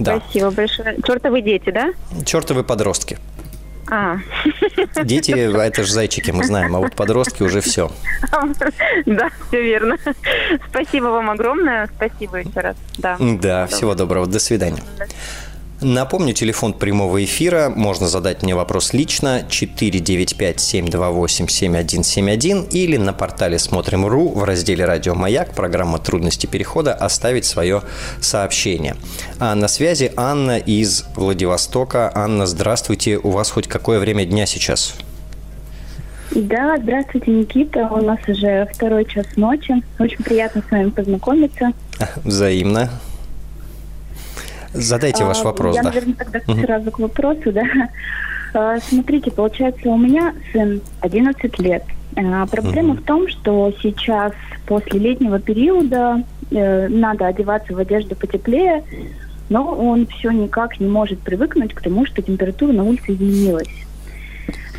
Да. Спасибо большое. Чертовы дети, да?
Чертовы подростки.
А.
Дети, это же зайчики, мы знаем, а вот подростки уже все.
Да, все верно. Спасибо вам огромное. Спасибо еще раз. Да,
да всего доброго. До свидания. Напомню, телефон прямого эфира. Можно задать мне вопрос лично 495-728-7171 или на портале Смотрим.ру в разделе «Радио Маяк» программа «Трудности перехода» оставить свое сообщение. А на связи Анна из Владивостока. Анна, здравствуйте. У вас хоть какое время дня сейчас?
Да, здравствуйте, Никита. У нас уже второй час ночи. Очень приятно с вами познакомиться.
Взаимно. Задайте ваш а, вопрос,
Я,
да.
наверное, тогда сразу к вопросу, да. А, смотрите, получается, у меня сын 11 лет. А, проблема в том, что сейчас после летнего периода э, надо одеваться в одежду потеплее, но он все никак не может привыкнуть к тому, что температура на улице изменилась.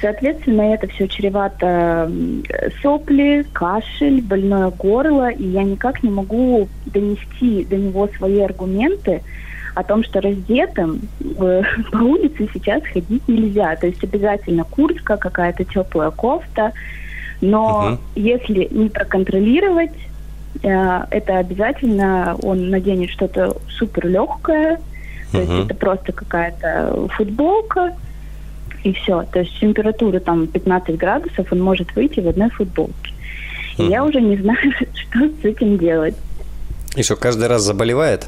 Соответственно, это все чревато сопли, кашель, больное горло, и я никак не могу донести до него свои аргументы, о том, что раздетым э, по улице сейчас ходить нельзя. То есть обязательно куртка, какая-то теплая кофта. Но угу. если не проконтролировать, э, это обязательно он наденет что-то супер легкое. То угу. есть это просто какая-то футболка. И все. То есть температура там 15 градусов, он может выйти в одной футболке. И я уже не знаю, что с этим делать.
И что, каждый раз заболевает?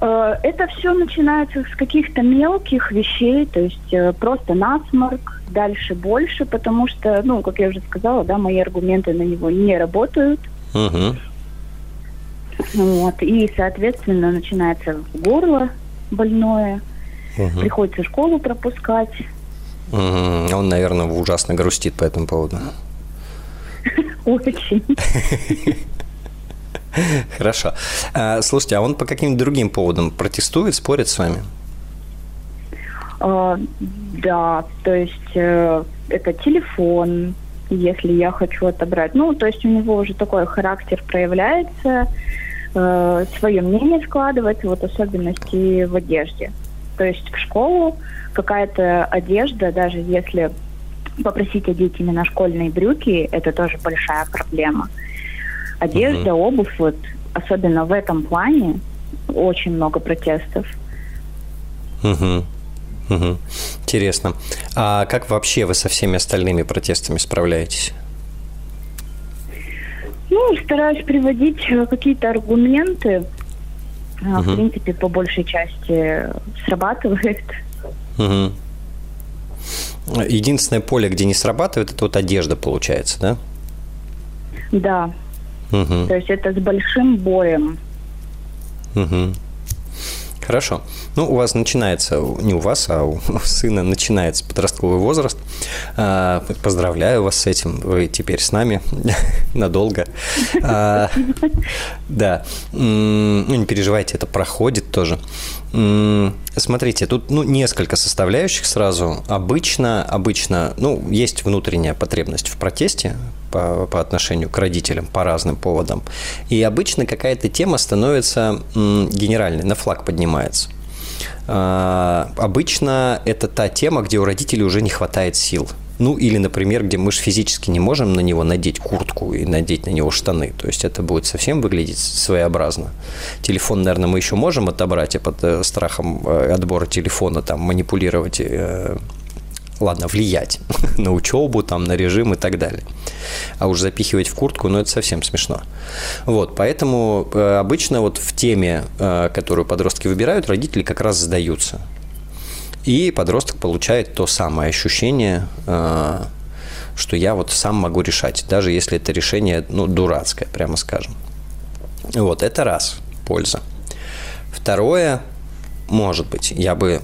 Э, это все начинается с каких-то мелких вещей, то есть э, просто насморк, дальше больше, потому что, ну, как я уже сказала, да, мои аргументы на него не работают. Угу. Вот, и, соответственно, начинается горло больное, угу. приходится школу пропускать.
Угу. Он, наверное, ужасно грустит по этому поводу.
Очень.
Хорошо. А, слушайте, а он по каким-то другим поводам протестует, спорит с вами?
А, да, то есть э, это телефон, если я хочу отобрать. Ну, то есть у него уже такой характер проявляется, э, свое мнение складывается, вот особенности в одежде. То есть в школу какая-то одежда, даже если попросить одеть именно школьные брюки, это тоже большая проблема. Одежда, угу. обувь, вот особенно в этом плане очень много протестов.
Угу. Угу. Интересно. А как вообще вы со всеми остальными протестами справляетесь?
Ну, стараюсь приводить э, какие-то аргументы. Угу. В принципе, по большей части срабатывает.
Угу. Единственное поле, где не срабатывает, это вот одежда, получается, да?
Да, Угу. То есть это с большим боем.
Угу. Хорошо. Ну, у вас начинается, не у вас, а у сына начинается подростковый возраст. А, поздравляю вас с этим. Вы теперь с нами надолго. А, да. Ну, не переживайте, это проходит тоже. Смотрите, тут ну, несколько составляющих сразу. Обычно, обычно, ну, есть внутренняя потребность в протесте по, по отношению к родителям по разным поводам. И обычно какая-то тема становится генеральной, на флаг поднимается. А, обычно это та тема, где у родителей уже не хватает сил. Ну, или, например, где мы же физически не можем на него надеть куртку и надеть на него штаны. То есть это будет совсем выглядеть своеобразно. Телефон, наверное, мы еще можем отобрать, и под э, страхом э, отбора телефона там манипулировать э, ладно, влиять на учебу, там, на режим и так далее. А уж запихивать в куртку, ну, это совсем смешно. Вот, поэтому обычно вот в теме, которую подростки выбирают, родители как раз сдаются. И подросток получает то самое ощущение, э, что я вот сам могу решать, даже если это решение, ну, дурацкое, прямо скажем. Вот, это раз, польза. Второе, может быть, я бы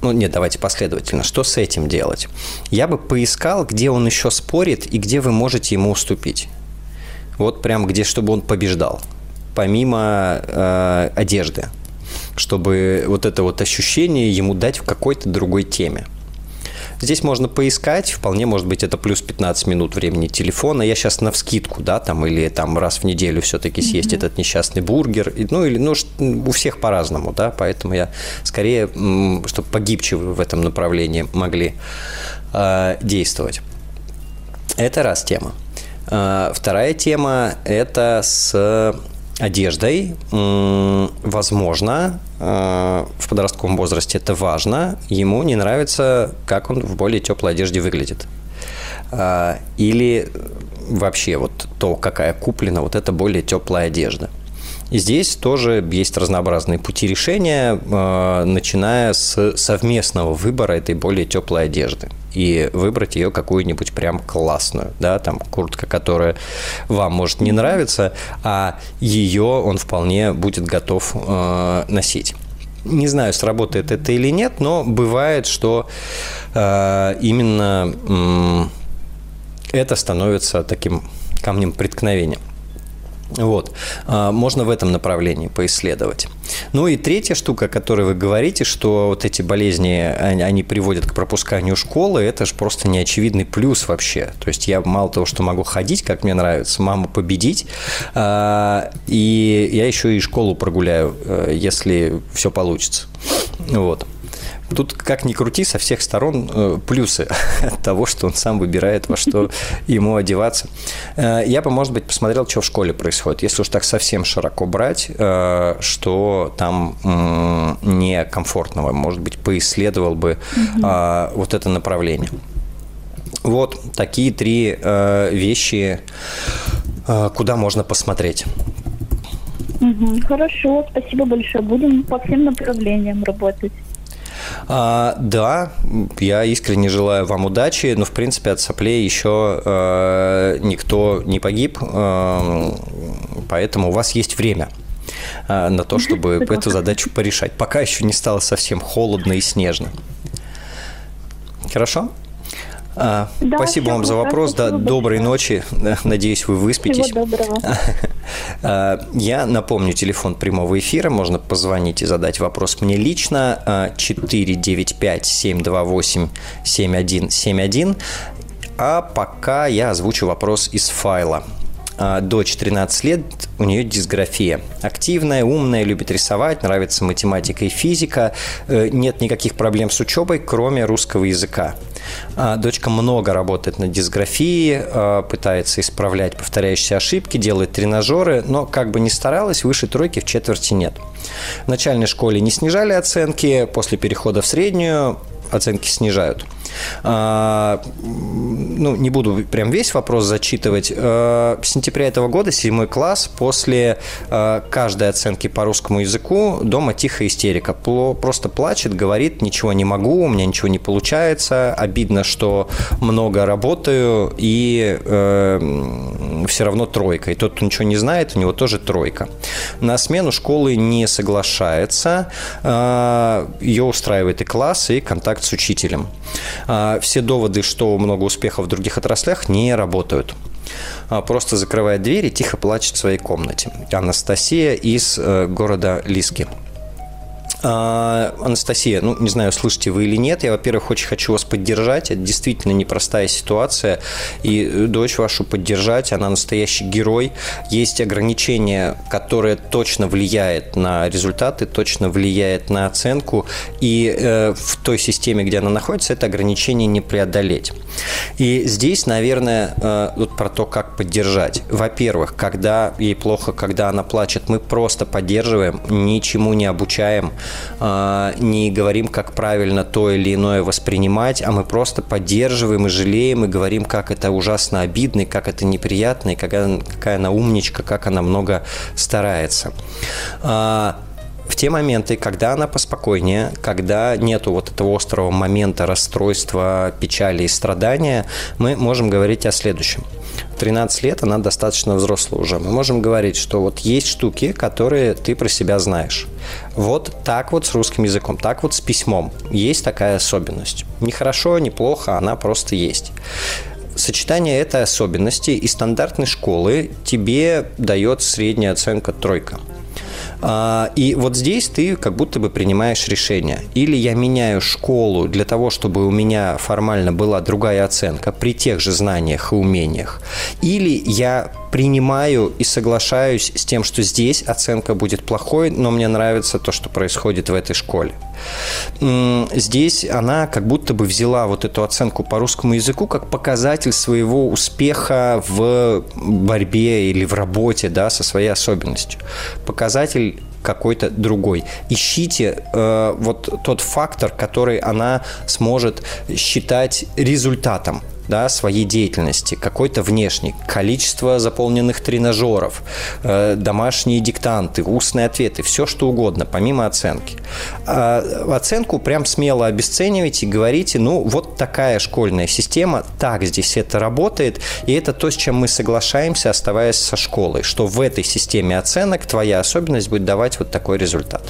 ну нет, давайте последовательно. Что с этим делать? Я бы поискал, где он еще спорит и где вы можете ему уступить. Вот прям где, чтобы он побеждал, помимо э, одежды, чтобы вот это вот ощущение ему дать в какой-то другой теме. Здесь можно поискать, вполне может быть это плюс 15 минут времени телефона. Я сейчас на вскидку, да, там или там раз в неделю все-таки съесть mm-hmm. этот несчастный бургер. Ну или, ну, у всех по-разному, да, поэтому я скорее, чтобы погибче в этом направлении могли э, действовать. Это раз тема. Э, вторая тема – это с одеждой. Возможно, э, в подростковом возрасте это важно. Ему не нравится, как он в более теплой одежде выглядит. Э, или вообще вот то, какая куплена, вот это более теплая одежда. Здесь тоже есть разнообразные пути решения, э, начиная с совместного выбора этой более теплой одежды и выбрать ее какую-нибудь прям классную, да, там куртка, которая вам может не нравиться, а ее он вполне будет готов э, носить. Не знаю, сработает это или нет, но бывает, что э, именно э, это становится таким камнем преткновения. Вот. А, можно в этом направлении поисследовать. Ну и третья штука, о которой вы говорите, что вот эти болезни, они приводят к пропусканию школы, это же просто неочевидный плюс вообще. То есть я мало того, что могу ходить, как мне нравится, маму победить, а, и я еще и школу прогуляю, э, если все получится. Вот. Тут, как ни крути, со всех сторон э, плюсы от того, что он сам выбирает, во что ему одеваться. Э, я бы, может быть, посмотрел, что в школе происходит. Если уж так совсем широко брать, э, что там некомфортного, может быть, поисследовал бы вот это направление. Вот такие три вещи, куда можно посмотреть.
Хорошо, спасибо большое. Будем по всем направлениям работать.
А, да, я искренне желаю вам удачи, но, в принципе, от соплей еще э, никто не погиб, э, поэтому у вас есть время э, на то, чтобы эту задачу порешать. Пока еще не стало совсем холодно и снежно. Хорошо? А, да, спасибо вам за вопрос. Да, доброй ночи. Надеюсь, вы выспитесь. Всего доброго. А, я напомню, телефон прямого эфира. Можно позвонить и задать вопрос мне лично. 495-728-7171. А пока я озвучу вопрос из файла. А, дочь 13 лет, у нее дисграфия. Активная, умная, любит рисовать, нравится математика и физика. Э, нет никаких проблем с учебой, кроме русского языка. А, дочка много работает над дисграфией, а, пытается исправлять повторяющиеся ошибки, делает тренажеры, но как бы ни старалась, выше тройки в четверти нет. В начальной школе не снижали оценки, после перехода в среднюю оценки снижают. А, ну, не буду прям весь вопрос зачитывать. А, с сентября этого года, седьмой класс, после а, каждой оценки по русскому языку дома тихая истерика. Просто плачет, говорит, ничего не могу, у меня ничего не получается, обидно, что много работаю, и э, все равно тройка. И тот, кто ничего не знает, у него тоже тройка. На смену школы не соглашается, ее устраивает и класс, и контакт с учителем. А, все доводы, что много успехов в других отраслях, не работают а, просто закрывает дверь и тихо плачет в своей комнате. Анастасия из э, города Лиски. А, Анастасия, ну, не знаю, слышите вы или нет, я, во-первых, очень хочу вас поддержать, это действительно непростая ситуация, и дочь вашу поддержать, она настоящий герой, есть ограничения, которые точно влияют на результаты, точно влияет на оценку, и э, в той системе, где она находится, это ограничение не преодолеть. И здесь, наверное, э, вот про то, как поддержать. Во-первых, когда ей плохо, когда она плачет, мы просто поддерживаем, ничему не обучаем, э, не говорим, как правильно то или иное воспринимать, а мы просто поддерживаем и жалеем, и говорим, как это ужасно обидно, и как это неприятно, и какая, какая она умничка, как она много старается. Э, в те моменты, когда она поспокойнее, когда нету вот этого острого момента расстройства, печали и страдания, мы можем говорить о следующем. 13 лет она достаточно взрослая уже. Мы можем говорить, что вот есть штуки, которые ты про себя знаешь. Вот так вот с русским языком, так вот с письмом. Есть такая особенность. Не хорошо, не плохо, она просто есть сочетание этой особенности и стандартной школы тебе дает средняя оценка тройка. А, и вот здесь ты как будто бы принимаешь решение. Или я меняю школу для того, чтобы у меня формально была другая оценка при тех же знаниях и умениях. Или я принимаю и соглашаюсь с тем, что здесь оценка будет плохой, но мне нравится то, что происходит в этой школе. Здесь она как будто бы взяла вот эту оценку по русскому языку как показатель своего успеха в борьбе или в работе да, со своей особенностью. Показатель какой-то другой. Ищите э, вот тот фактор, который она сможет считать результатом да, своей деятельности, какой-то внешний, количество заполненных тренажеров, э, домашние диктанты, устные ответы, все что угодно, помимо оценки. А оценку прям смело обесценивайте говорите, ну, вот такая школьная система, так здесь это работает, и это то, с чем мы соглашаемся, оставаясь со школой, что в этой системе оценок твоя особенность будет давать вот такой результат.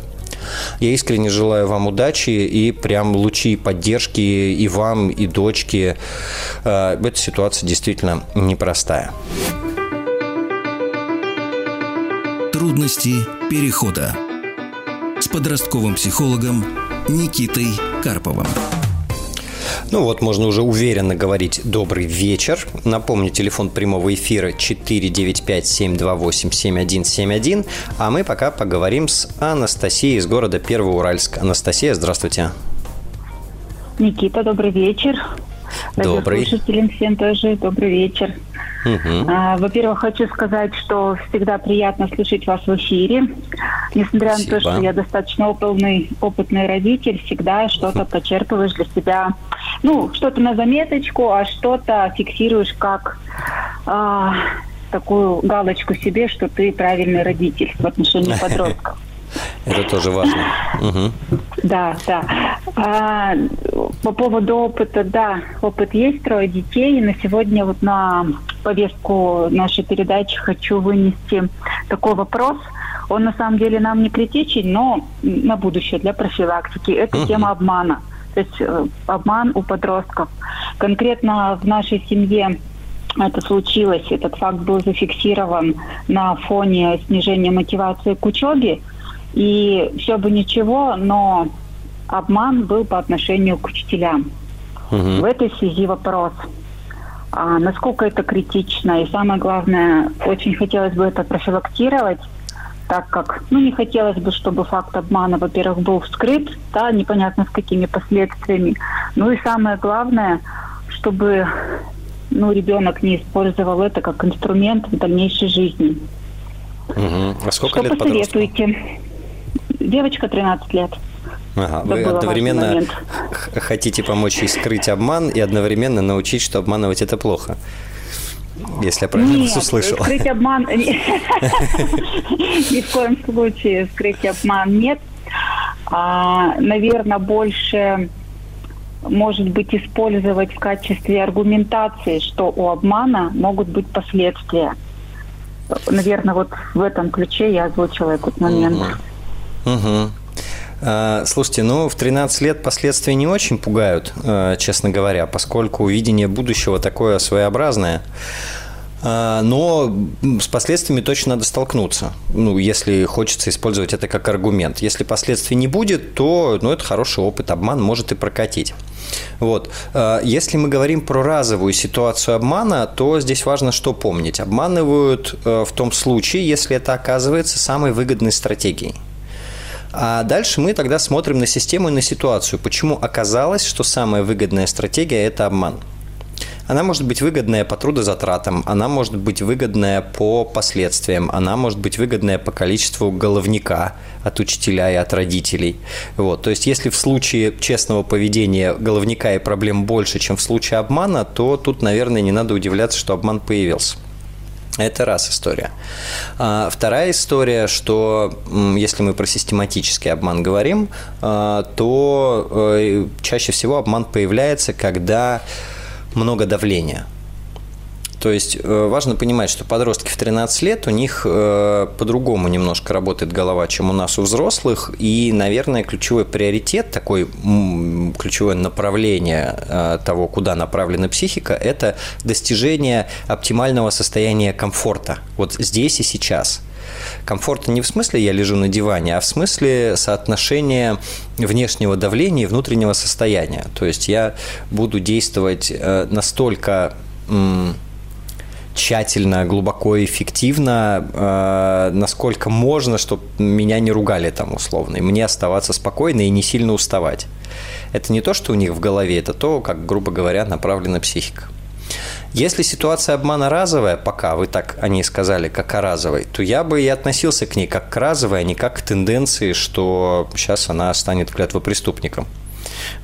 Я искренне желаю вам удачи и прям лучи поддержки и вам, и дочке. Э, эта ситуация действительно непростая.
Трудности перехода с подростковым психологом Никитой Карповым.
Ну вот, можно уже уверенно говорить «добрый вечер». Напомню, телефон прямого эфира 495-728-7171. А мы пока поговорим с Анастасией из города Первоуральск. Анастасия, здравствуйте.
Никита, добрый вечер.
Добрый.
Слушателям всем тоже добрый вечер. Угу. Во-первых, хочу сказать, что всегда приятно слышать вас в эфире. Несмотря Спасибо. на то, что я достаточно опытный, опытный родитель, всегда что-то почерпываешь для себя. Ну, что-то на заметочку, а что-то фиксируешь как а, такую галочку себе, что ты правильный родитель в отношении подростков.
Это тоже важно. Угу.
Да, да. А, по поводу опыта, да, опыт есть, трое детей. И на сегодня вот на повестку нашей передачи хочу вынести такой вопрос. Он на самом деле нам не критичен, но на будущее для профилактики. Это угу. тема обмана. То есть э, обман у подростков. Конкретно в нашей семье это случилось, этот факт был зафиксирован на фоне снижения мотивации к учебе. И все бы ничего, но обман был по отношению к учителям. Угу. В этой связи вопрос, а насколько это критично, и самое главное, очень хотелось бы это профилактировать, так как, ну, не хотелось бы, чтобы факт обмана, во-первых, был вскрыт, да, непонятно с какими последствиями. Ну и самое главное, чтобы, ну, ребенок не использовал это как инструмент в дальнейшей жизни.
Угу. А сколько
Что
лет
посоветуете? Подростку? Девочка 13 лет.
Ага, вы одновременно хотите помочь ей скрыть обман и одновременно научить, что обманывать это плохо. Если я правильно
Нет,
вас услышал.
скрыть обман... Ни в коем случае скрыть обман нет. А, наверное, больше может быть использовать в качестве аргументации, что у обмана могут быть последствия. Наверное, вот в этом ключе я озвучила этот момент. Угу.
Угу. Слушайте, ну, в 13 лет последствия не очень пугают, а, честно говоря, поскольку видение будущего такое своеобразное. А, но с последствиями точно надо столкнуться, ну, если хочется использовать это как аргумент. Если последствий не будет, то ну, это хороший опыт, обман может и прокатить. Вот. Если мы говорим про разовую ситуацию обмана, то здесь важно что помнить. Обманывают в том случае, если это оказывается самой выгодной стратегией. А дальше мы тогда смотрим на систему и на ситуацию. Почему оказалось, что самая выгодная стратегия – это обман? Она может быть выгодная по трудозатратам, она может быть выгодная по последствиям, она может быть выгодная по количеству головника от учителя и от родителей. Вот. То есть, если в случае честного поведения головника и проблем больше, чем в случае обмана, то тут, наверное, не надо удивляться, что обман появился. Это раз история. А, вторая история, что если мы про систематический обман говорим, а, то э, чаще всего обман появляется, когда много давления – то есть э, важно понимать, что подростки в 13 лет, у них э, по-другому немножко работает голова, чем у нас у взрослых. И, наверное, ключевой приоритет, такой ключевое направление э, того, куда направлена психика, это достижение оптимального состояния комфорта. Вот здесь и сейчас. Комфорта не в смысле я лежу на диване, а в смысле соотношения внешнего давления и внутреннего состояния. То есть я буду действовать настолько тщательно, глубоко эффективно, э, насколько можно, чтобы меня не ругали там условно, и мне оставаться спокойно и не сильно уставать. Это не то, что у них в голове, это то, как, грубо говоря, направлена психика. Если ситуация обмана разовая, пока вы так о ней сказали, как о разовой, то я бы и относился к ней как к разовой, а не как к тенденции, что сейчас она станет клятвопреступником.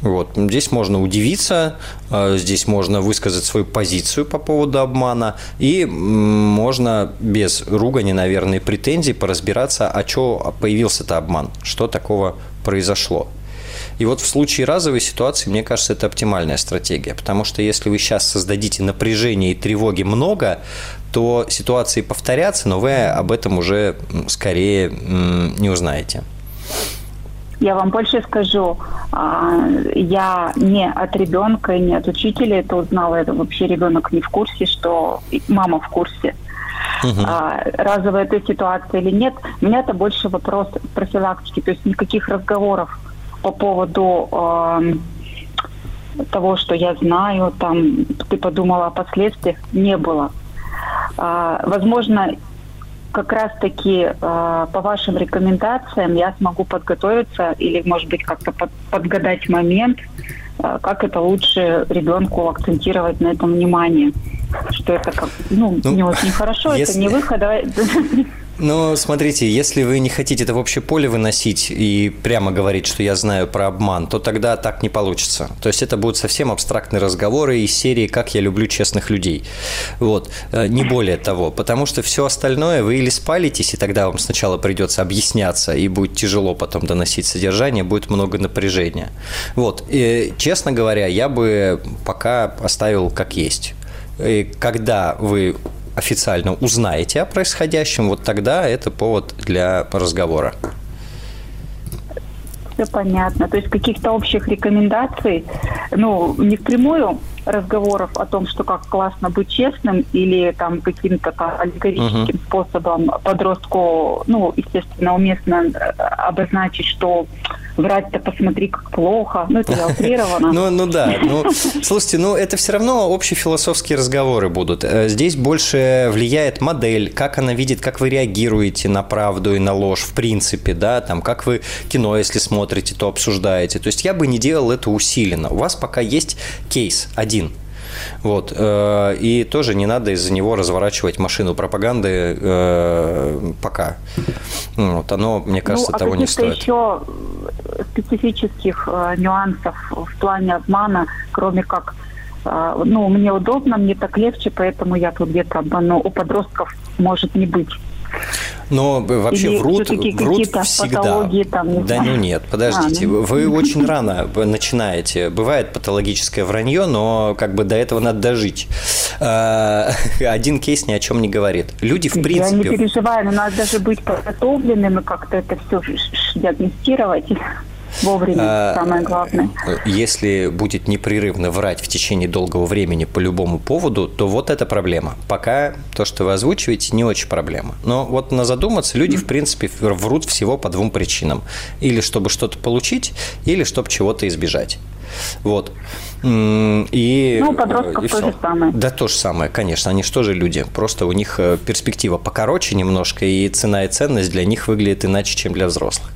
Вот. Здесь можно удивиться, э, здесь можно высказать свою позицию по поводу обмана, и можно без ругани, наверное, претензий поразбираться, а что появился-то обман, что такого произошло. И вот в случае разовой ситуации, мне кажется, это оптимальная стратегия, потому что если вы сейчас создадите напряжение и тревоги много, то ситуации повторятся, но вы об этом уже скорее не узнаете.
Я вам больше скажу, а, я не от ребенка и не от учителя это узнала, это вообще ребенок не в курсе, что мама в курсе. Угу. Разовая эта ситуация или нет, у меня это больше вопрос профилактики, то есть никаких разговоров по поводу того, что я знаю, там ты подумала о последствиях, не было. Возможно, как раз-таки э, по вашим рекомендациям я смогу подготовиться или, может быть, как-то под, подгадать момент, э, как это лучше ребенку акцентировать на этом внимание. Что это как, ну, ну не очень хорошо, если... это не выход.
Ну, смотрите, если вы не хотите это в общее поле выносить и прямо говорить, что я знаю про обман, то тогда так не получится. То есть это будут совсем абстрактные разговоры из серии «Как я люблю честных людей». Вот, э, не более того. Потому что все остальное вы или спалитесь, и тогда вам сначала придется объясняться, и будет тяжело потом доносить содержание, будет много напряжения. Вот, и, честно говоря, я бы пока оставил как есть. И когда вы официально узнаете о происходящем, вот тогда это повод для разговора.
Все понятно. То есть каких-то общих рекомендаций, ну, не впрямую разговоров о том, что как классно быть честным, или там каким-то аллегорическим uh-huh. способом подростку, ну, естественно, уместно э, обозначить, что врать-то посмотри, как плохо. Ну, это я.
Ну, ну да. Ну, слушайте, ну это все равно общефилософские разговоры будут. Э, здесь больше влияет модель, как она видит, как вы реагируете на правду и на ложь, в принципе, да, там, как вы кино, если смотрите, то обсуждаете. То есть я бы не делал это усиленно. У вас пока есть кейс один – вот. Э, и тоже не надо из-за него разворачивать машину пропаганды э, пока. Вот. Оно, мне ну, кажется, ну, а того не стоит.
еще специфических э, нюансов в плане обмана, кроме как ну, мне удобно, мне так легче, поэтому я тут где-то обману. У подростков может не быть.
Но вообще Или врут, врут всегда. Там, да ну нет, подождите, а, ну. вы очень рано начинаете. Бывает патологическое вранье, но как бы до этого надо дожить. А, один кейс ни о чем не говорит. Люди в принципе...
Я не переживаю, но надо даже быть подготовленным и как-то это все диагностировать вовремя, а, самое главное.
Если будет непрерывно врать в течение долгого времени по любому поводу, то вот это проблема. Пока то, что вы озвучиваете, не очень проблема. Но вот на задуматься люди, в принципе, врут всего по двум причинам. Или чтобы что-то получить, или чтобы чего-то избежать. Вот. И,
ну, подростков и то же самое.
Да, то же самое, конечно. Они же тоже люди. Просто у них э, перспектива покороче немножко, и цена и ценность для них выглядит иначе, чем для взрослых.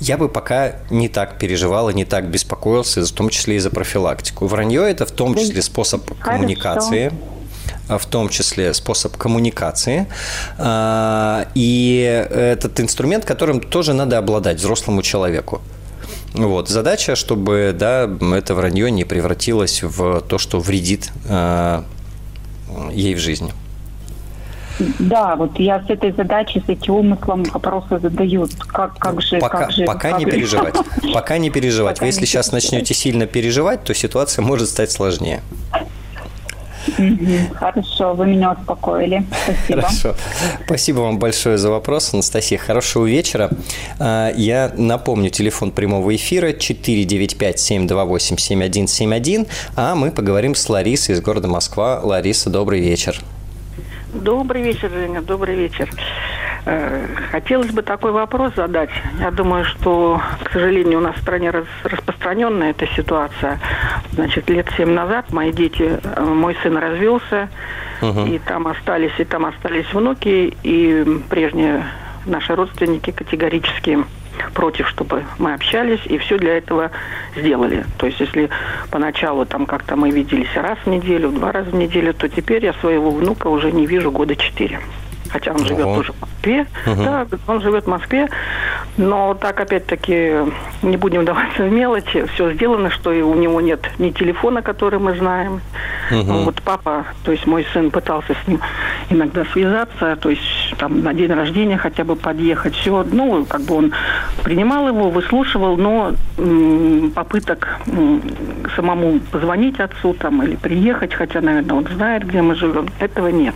Я бы пока не так переживал и не так беспокоился, в том числе и за профилактику. Вранье – это в том числе способ коммуникации, а, в том числе способ коммуникации. А, и этот инструмент, которым тоже надо обладать взрослому человеку. Вот. Задача, чтобы да, это вранье не превратилось в то, что вредит э, ей в жизни.
Да, вот я с этой задачей, с этим умыслом вопросы задаю. Как, как же,
пока,
как же,
пока
как
не
же?
переживать. Пока не переживать.
Пока
Вы если
не
сейчас
переживать.
начнете сильно переживать, то ситуация может стать сложнее.
Хорошо, вы меня успокоили. Спасибо.
Хорошо. Спасибо вам большое за вопрос, Анастасия. Хорошего вечера. А, Я напомню, телефон прямого эфира 495-728-7171, а мы поговорим с Ларисой из города Москва. Лариса, добрый вечер.
Добрый вечер, Женя, добрый вечер. Э, Хотелось бы такой вопрос задать. Я думаю, что, к сожалению, у нас в стране рас- распространенная эта ситуация. Значит, лет семь назад мои дети, э, мой сын развелся, и там остались, и там остались внуки, и прежние наши родственники категорически против, чтобы мы общались, и все для этого сделали. То есть, если поначалу там как-то мы виделись раз в неделю, два раза в неделю, то теперь я своего внука уже не вижу года четыре. Хотя он живет
Ого.
тоже в Москве. Да, он живет в Москве. Но так, опять-таки, не будем даваться в мелочи. Все сделано, что и у него нет ни телефона, который мы знаем.
Мгм.
Вот папа, то есть мой сын пытался с ним иногда связаться, то есть там на день рождения хотя бы подъехать. Все, ну, как бы он принимал его, выслушивал, но м, попыток м, самому позвонить отцу там или приехать, хотя, наверное, он знает, где мы живем, этого нет.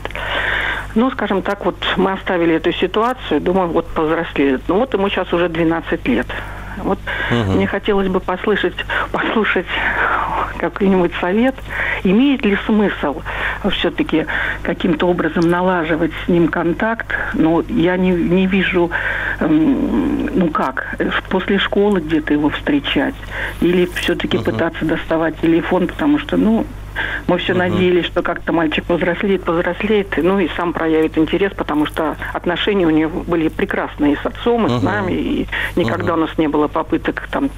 Ну, скажем так, вот мы оставили эту ситуацию, думаю, вот повзрослеют. Ну, вот ему сейчас уже 12 лет. Вот мне хотелось бы послышать, послушать какой-нибудь совет, имеет ли смысл все-таки каким-то образом налаживать с ним контакт, но я не, не вижу, эм, ну как, после школы где-то его встречать, или все-таки пытаться доставать телефон, потому что, ну, мы все надеялись, что как-то мальчик повзрослеет, повзрослеет, ну и сам проявит интерес, потому что отношения у него были прекрасные с отцом, и с нами, и никогда у нас не было попыток там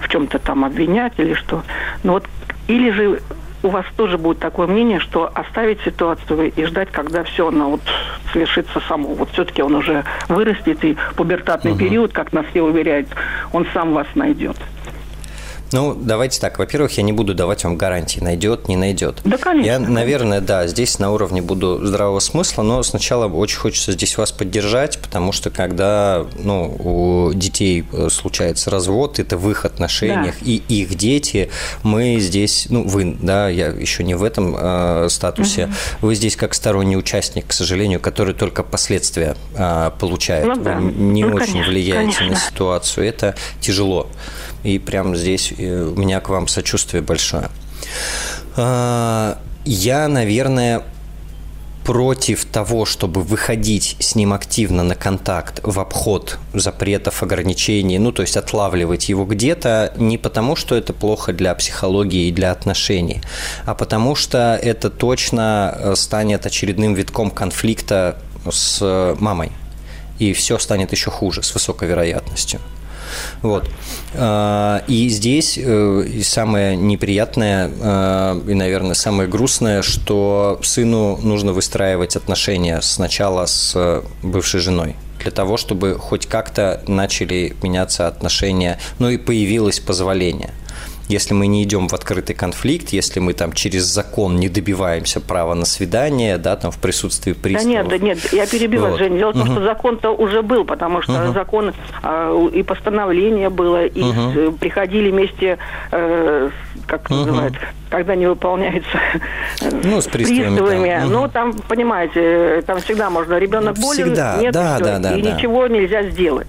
в чем-то там обвинять или что. Но вот или же у вас тоже будет такое мнение, что оставить ситуацию и ждать, когда все оно вот свершится само. Вот все-таки он уже вырастет, и пубертатный период, как нас все уверяют, он сам вас найдет.
Ну, давайте так. Во-первых, я не буду давать вам гарантии, найдет, не найдет.
Да, конечно,
Я, наверное, да, здесь на уровне буду здравого смысла, но сначала очень хочется здесь вас поддержать, потому что когда ну, у детей э, случается развод, это в их отношениях, и их дети, мы здесь, ну, вы, да, я еще не в этом э, статусе, вы здесь как сторонний участник, к сожалению, который только последствия э, получает.
Ну да.
Вы не
Ну,
очень
конечно,
влияете на
конечно.
ситуацию. Это тяжело. И прямо здесь э, у меня к вам сочувствие большое. А, Я, наверное, против того, чтобы выходить с ним активно на контакт в обход запретов, ограничений, ну, то есть отлавливать его где-то, не потому, что это плохо для психологии и для отношений, а потому что это точно э, станет очередным витком конфликта с мамой. И все станет еще хуже, с высокой вероятностью. Вот. А, И здесь э, самое неприятное э, и, наверное, самое грустное, что сыну нужно выстраивать отношения сначала с э, бывшей женой для того, чтобы хоть как-то начали меняться отношения, ну и появилось позволение. Если мы не идем в открытый конфликт, если мы там через закон не добиваемся права на свидание, да, там в присутствии
Да
приставов.
нет, да нет, я перебила,
Вот.
Женя. Дело в том, что закон-то уже был, потому что закон а, и постановление было, и э, приходили вместе, э, как называют, когда не выполняется э,
Ну, с приставами, да. Мгм.
Ну, там, понимаете, э, там всегда можно, ребенок
Ну,
болен,
всегда,
нет,
да,
всё,
да, да,
и
да.
ничего нельзя сделать.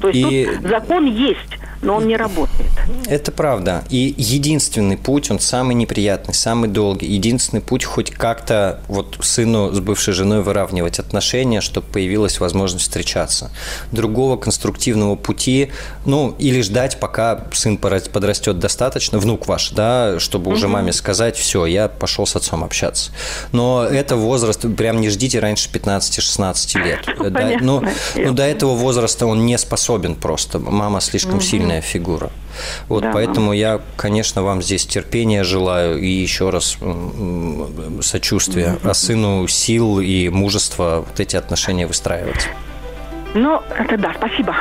То есть
И-
тут закон есть, но он не работает.
Это правда. И единственный путь, он самый неприятный, самый долгий. Единственный путь хоть как-то вот сыну с бывшей женой выравнивать отношения, чтобы появилась возможность встречаться. Другого конструктивного пути, ну, или ждать, пока сын подрастет достаточно, внук ваш, да, чтобы уже маме сказать, все, я пошел с отцом общаться. Но это возраст, прям не ждите раньше 15-16 лет. Да, ну, ну, до этого возраста он не способен просто. Мама слишком угу. Сильная фигура. Вот, да. поэтому я, конечно, вам здесь терпения желаю и еще раз сочувствия, а сыну сил и мужества вот эти отношения выстраивать.
Ну, это да, спасибо.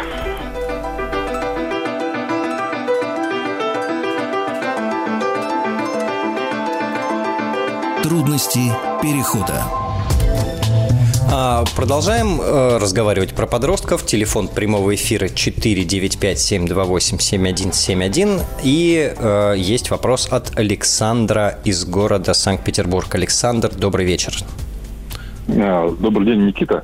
Трудности перехода.
А, продолжаем э, разговаривать про подростков. Телефон прямого эфира 495-728-7171. И э, есть вопрос от Александра из города Санкт-Петербург. Александр, добрый вечер.
А, добрый день, Никита.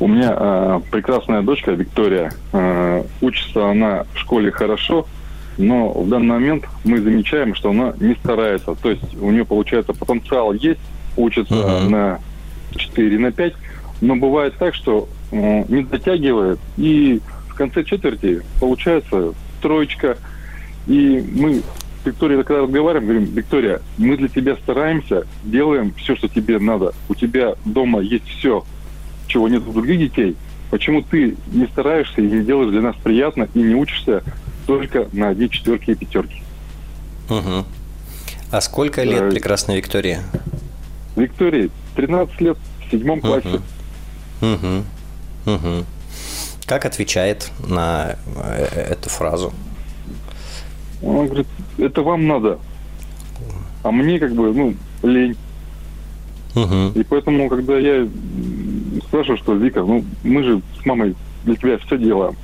У меня э, прекрасная дочка Виктория. Э, учится она в школе хорошо, но в данный момент мы замечаем, что она не старается. То есть у нее, получается, потенциал есть, учится uh-huh. на 4 на 5, но бывает так, что э, не дотягивает, и в конце четверти получается троечка, и мы с Викторией когда разговариваем, говорим, Виктория, мы для тебя стараемся, делаем все, что тебе надо. У тебя дома есть все, чего нет у других детей. Почему ты не стараешься и не делаешь для нас приятно и не учишься только на одни четверки и пятерки?
Угу. А сколько лет прекрасной Виктории?
Виктории 13 лет в седьмом классе.
Угу. Угу. Как отвечает на э, эту фразу?
Он говорит, это вам надо. А мне как бы, ну, лень. Угу. И поэтому, когда я спрашиваю, что Вика, ну, мы же с мамой для тебя все делаем.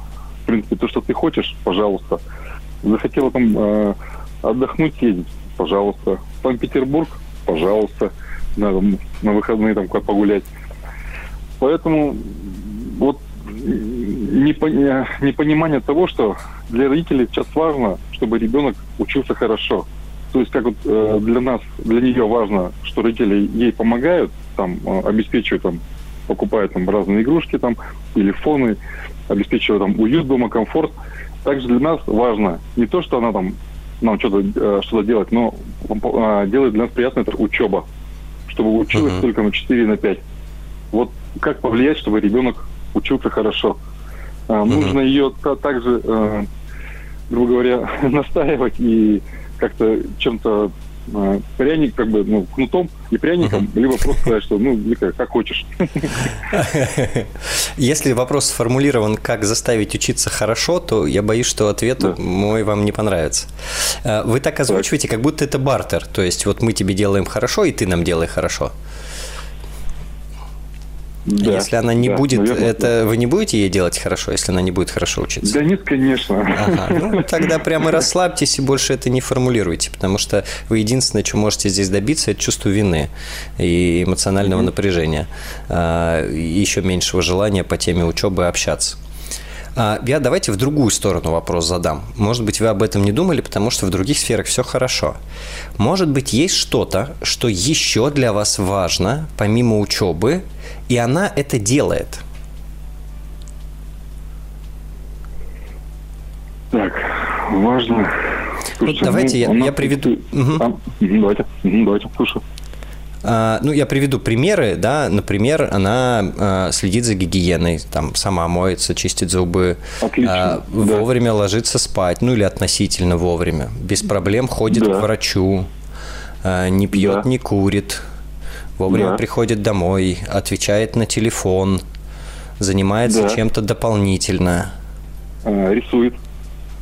В принципе, то, что ты хочешь, пожалуйста. Захотела там э, отдохнуть, ездить, пожалуйста. Санкт-Петербург, пожалуйста надо на выходные там куда погулять. Поэтому вот непонимание того, что для родителей сейчас важно, чтобы ребенок учился хорошо. То есть как вот э, для нас, для нее важно, что родители ей помогают, там э, обеспечивают, там покупают там разные игрушки, там телефоны, обеспечивают там уют дома, комфорт. Также для нас важно не то, что она там нам что-то э, что-то делать, но э, делает для нас приятно это учеба чтобы училась uh-huh. только на 4 на 5. Вот как повлиять, чтобы ребенок учился хорошо? Uh-huh. Нужно ее также, э, грубо говоря, настаивать и как-то чем-то э, пряник, как бы, ну, кнутом и пряником, uh-huh. либо просто сказать, что, ну, Вика, как хочешь.
Если вопрос сформулирован, как заставить учиться хорошо, то я боюсь, что ответ да. мой вам не понравится. Э, вы так озвучиваете, как будто это бартер, то есть вот мы тебе делаем хорошо, и ты нам делай хорошо. Да, если она не да, будет, наверное, это да. вы не будете ей делать хорошо, если она не будет хорошо учиться?
Да нет, конечно.
Ага, ну, тогда прямо расслабьтесь и больше это не формулируйте, потому что вы единственное, что можете здесь добиться, это чувство вины и эмоционального mm-hmm. напряжения, а, еще меньшего желания по теме учебы общаться. А, я давайте в другую сторону вопрос задам. Может быть, вы об этом не думали, потому что в других сферах все хорошо. Может быть, есть что-то, что еще для вас важно, помимо учебы, и она это делает.
Так, важно.
Слушайте, ну, давайте ну, я, я приведу. Угу. А,
давайте, давайте, слушаю.
А, ну, я приведу примеры, да, например, она а, следит за гигиеной, там, сама моется, чистит зубы,
Отлично,
а, вовремя ложится спать, ну, или относительно вовремя, без проблем ходит да. к врачу, не пьет, да. не курит, вовремя да. приходит домой, отвечает на телефон, занимается да. чем-то дополнительно.
А, рисует.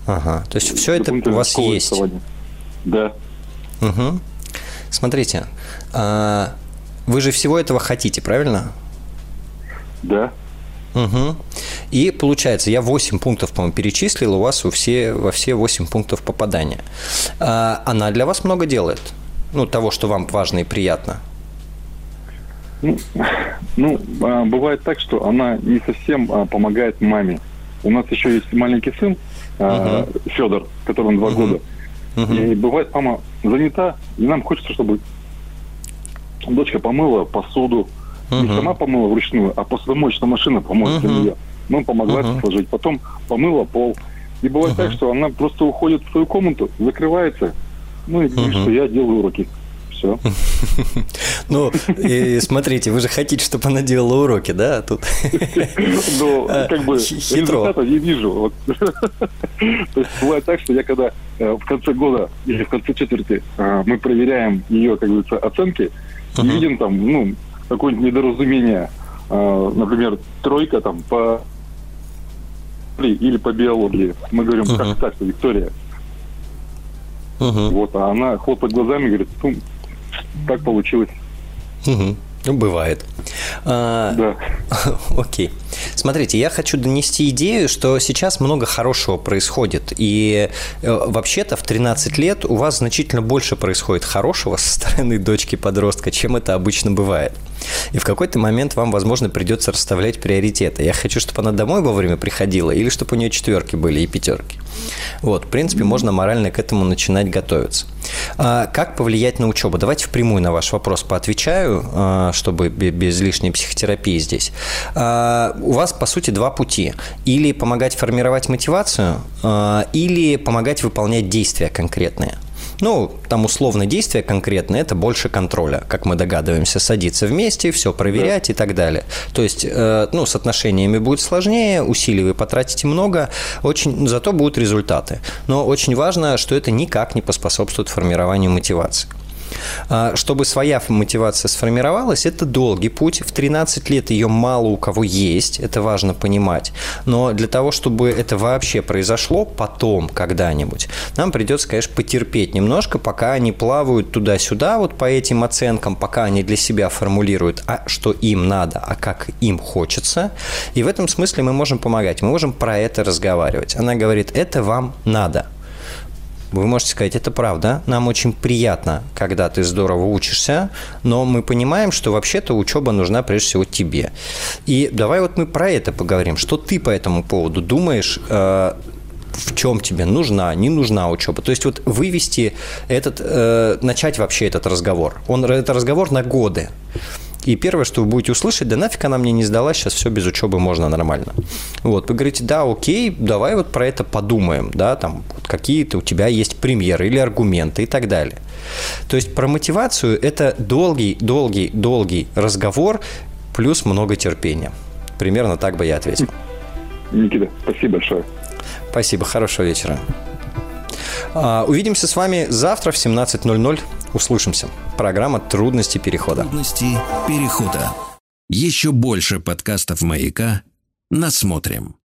Ага, то есть все это у вас есть? Сегодня.
Да.
Угу. Смотрите, а, вы же всего этого хотите, правильно?
Да.
Угу. И получается, я 8 пунктов, по-моему, перечислил, у вас у все, во все 8 пунктов попадания. А, она для вас много делает? Ну, того, что вам важно и приятно?
Ну, ну бывает так, что она не совсем помогает маме. У нас еще есть маленький сын, uh Федор, которому два года. И бывает, мама занята, и нам хочется, чтобы дочка помыла посуду, не сама помыла вручную, а посудомоечная машина помоет для нее. Ну, помогла это сложить. Потом помыла пол. И бывает так, что она просто уходит в свою комнату, закрывается, ну и говорит, что я делаю уроки. Все.
Ну, и смотрите, вы же хотите, чтобы она делала уроки, да? Тут
Ну, как бы результата не вижу. То есть бывает так, что я когда э, в конце года или в конце четверти э, мы проверяем ее, как говорится, оценки, и видим там, ну, какое-нибудь недоразумение, э, например, тройка там по или по биологии. Мы говорим, как так, Виктория? Вот, а она хлопает глазами и говорит, ну, так получилось.
Угу. Ну, бывает. А,
да.
Окей. Смотрите, я хочу донести идею, что сейчас много хорошего происходит. И э, вообще-то в 13 лет у вас значительно больше происходит хорошего со стороны дочки-подростка, чем это обычно бывает. И в какой-то момент вам, возможно, придется расставлять приоритеты. Я хочу, чтобы она домой вовремя приходила, или чтобы у нее четверки были и пятерки. Вот, в принципе, можно морально к этому начинать готовиться. А как повлиять на учебу? Давайте впрямую на ваш вопрос поотвечаю, а, чтобы без лишней психотерапии здесь. А, у вас, по сути, два пути. Или помогать формировать мотивацию, или помогать выполнять действия конкретные. Ну, там условно действие конкретное – это больше контроля, как мы догадываемся, садиться вместе, все проверять и так далее. То есть, э, ну, с отношениями будет сложнее, усилий вы потратите много, очень, зато будут результаты. Но очень важно, что это никак не поспособствует формированию мотивации. А, чтобы своя мотивация сформировалась, это долгий путь. В 13 лет ее мало у кого есть, это важно понимать. Но для того, чтобы это вообще произошло потом, когда-нибудь, нам придется, конечно, потерпеть немножко, пока они плавают туда-сюда, вот по этим оценкам, пока они для себя формулируют, а что им надо, а как им хочется. И в этом смысле мы можем помогать, мы можем про это разговаривать. Она говорит, это вам надо. Вы можете сказать, это правда, нам очень приятно, когда ты здорово учишься, но мы понимаем, что вообще-то учеба нужна прежде всего тебе. И давай вот мы про это поговорим. Что ты по этому поводу думаешь? Э, в чем тебе нужна, не нужна учеба. То есть вот вывести этот, э, начать вообще этот разговор. Он, это разговор на годы. И первое, что вы будете услышать, да нафиг она мне не сдалась, сейчас все без учебы можно нормально. Вот, вы говорите, да, окей, давай вот про это подумаем, да, там вот какие-то у тебя есть примеры или аргументы и так далее. То есть про мотивацию это долгий, долгий, долгий разговор плюс много терпения. Примерно так бы я ответил.
Никита, спасибо большое.
Спасибо, хорошего вечера. А, увидимся с вами завтра в 17.00. Услышимся. Программа «Трудности перехода».
Трудности перехода. Еще больше подкастов «Маяка» насмотрим.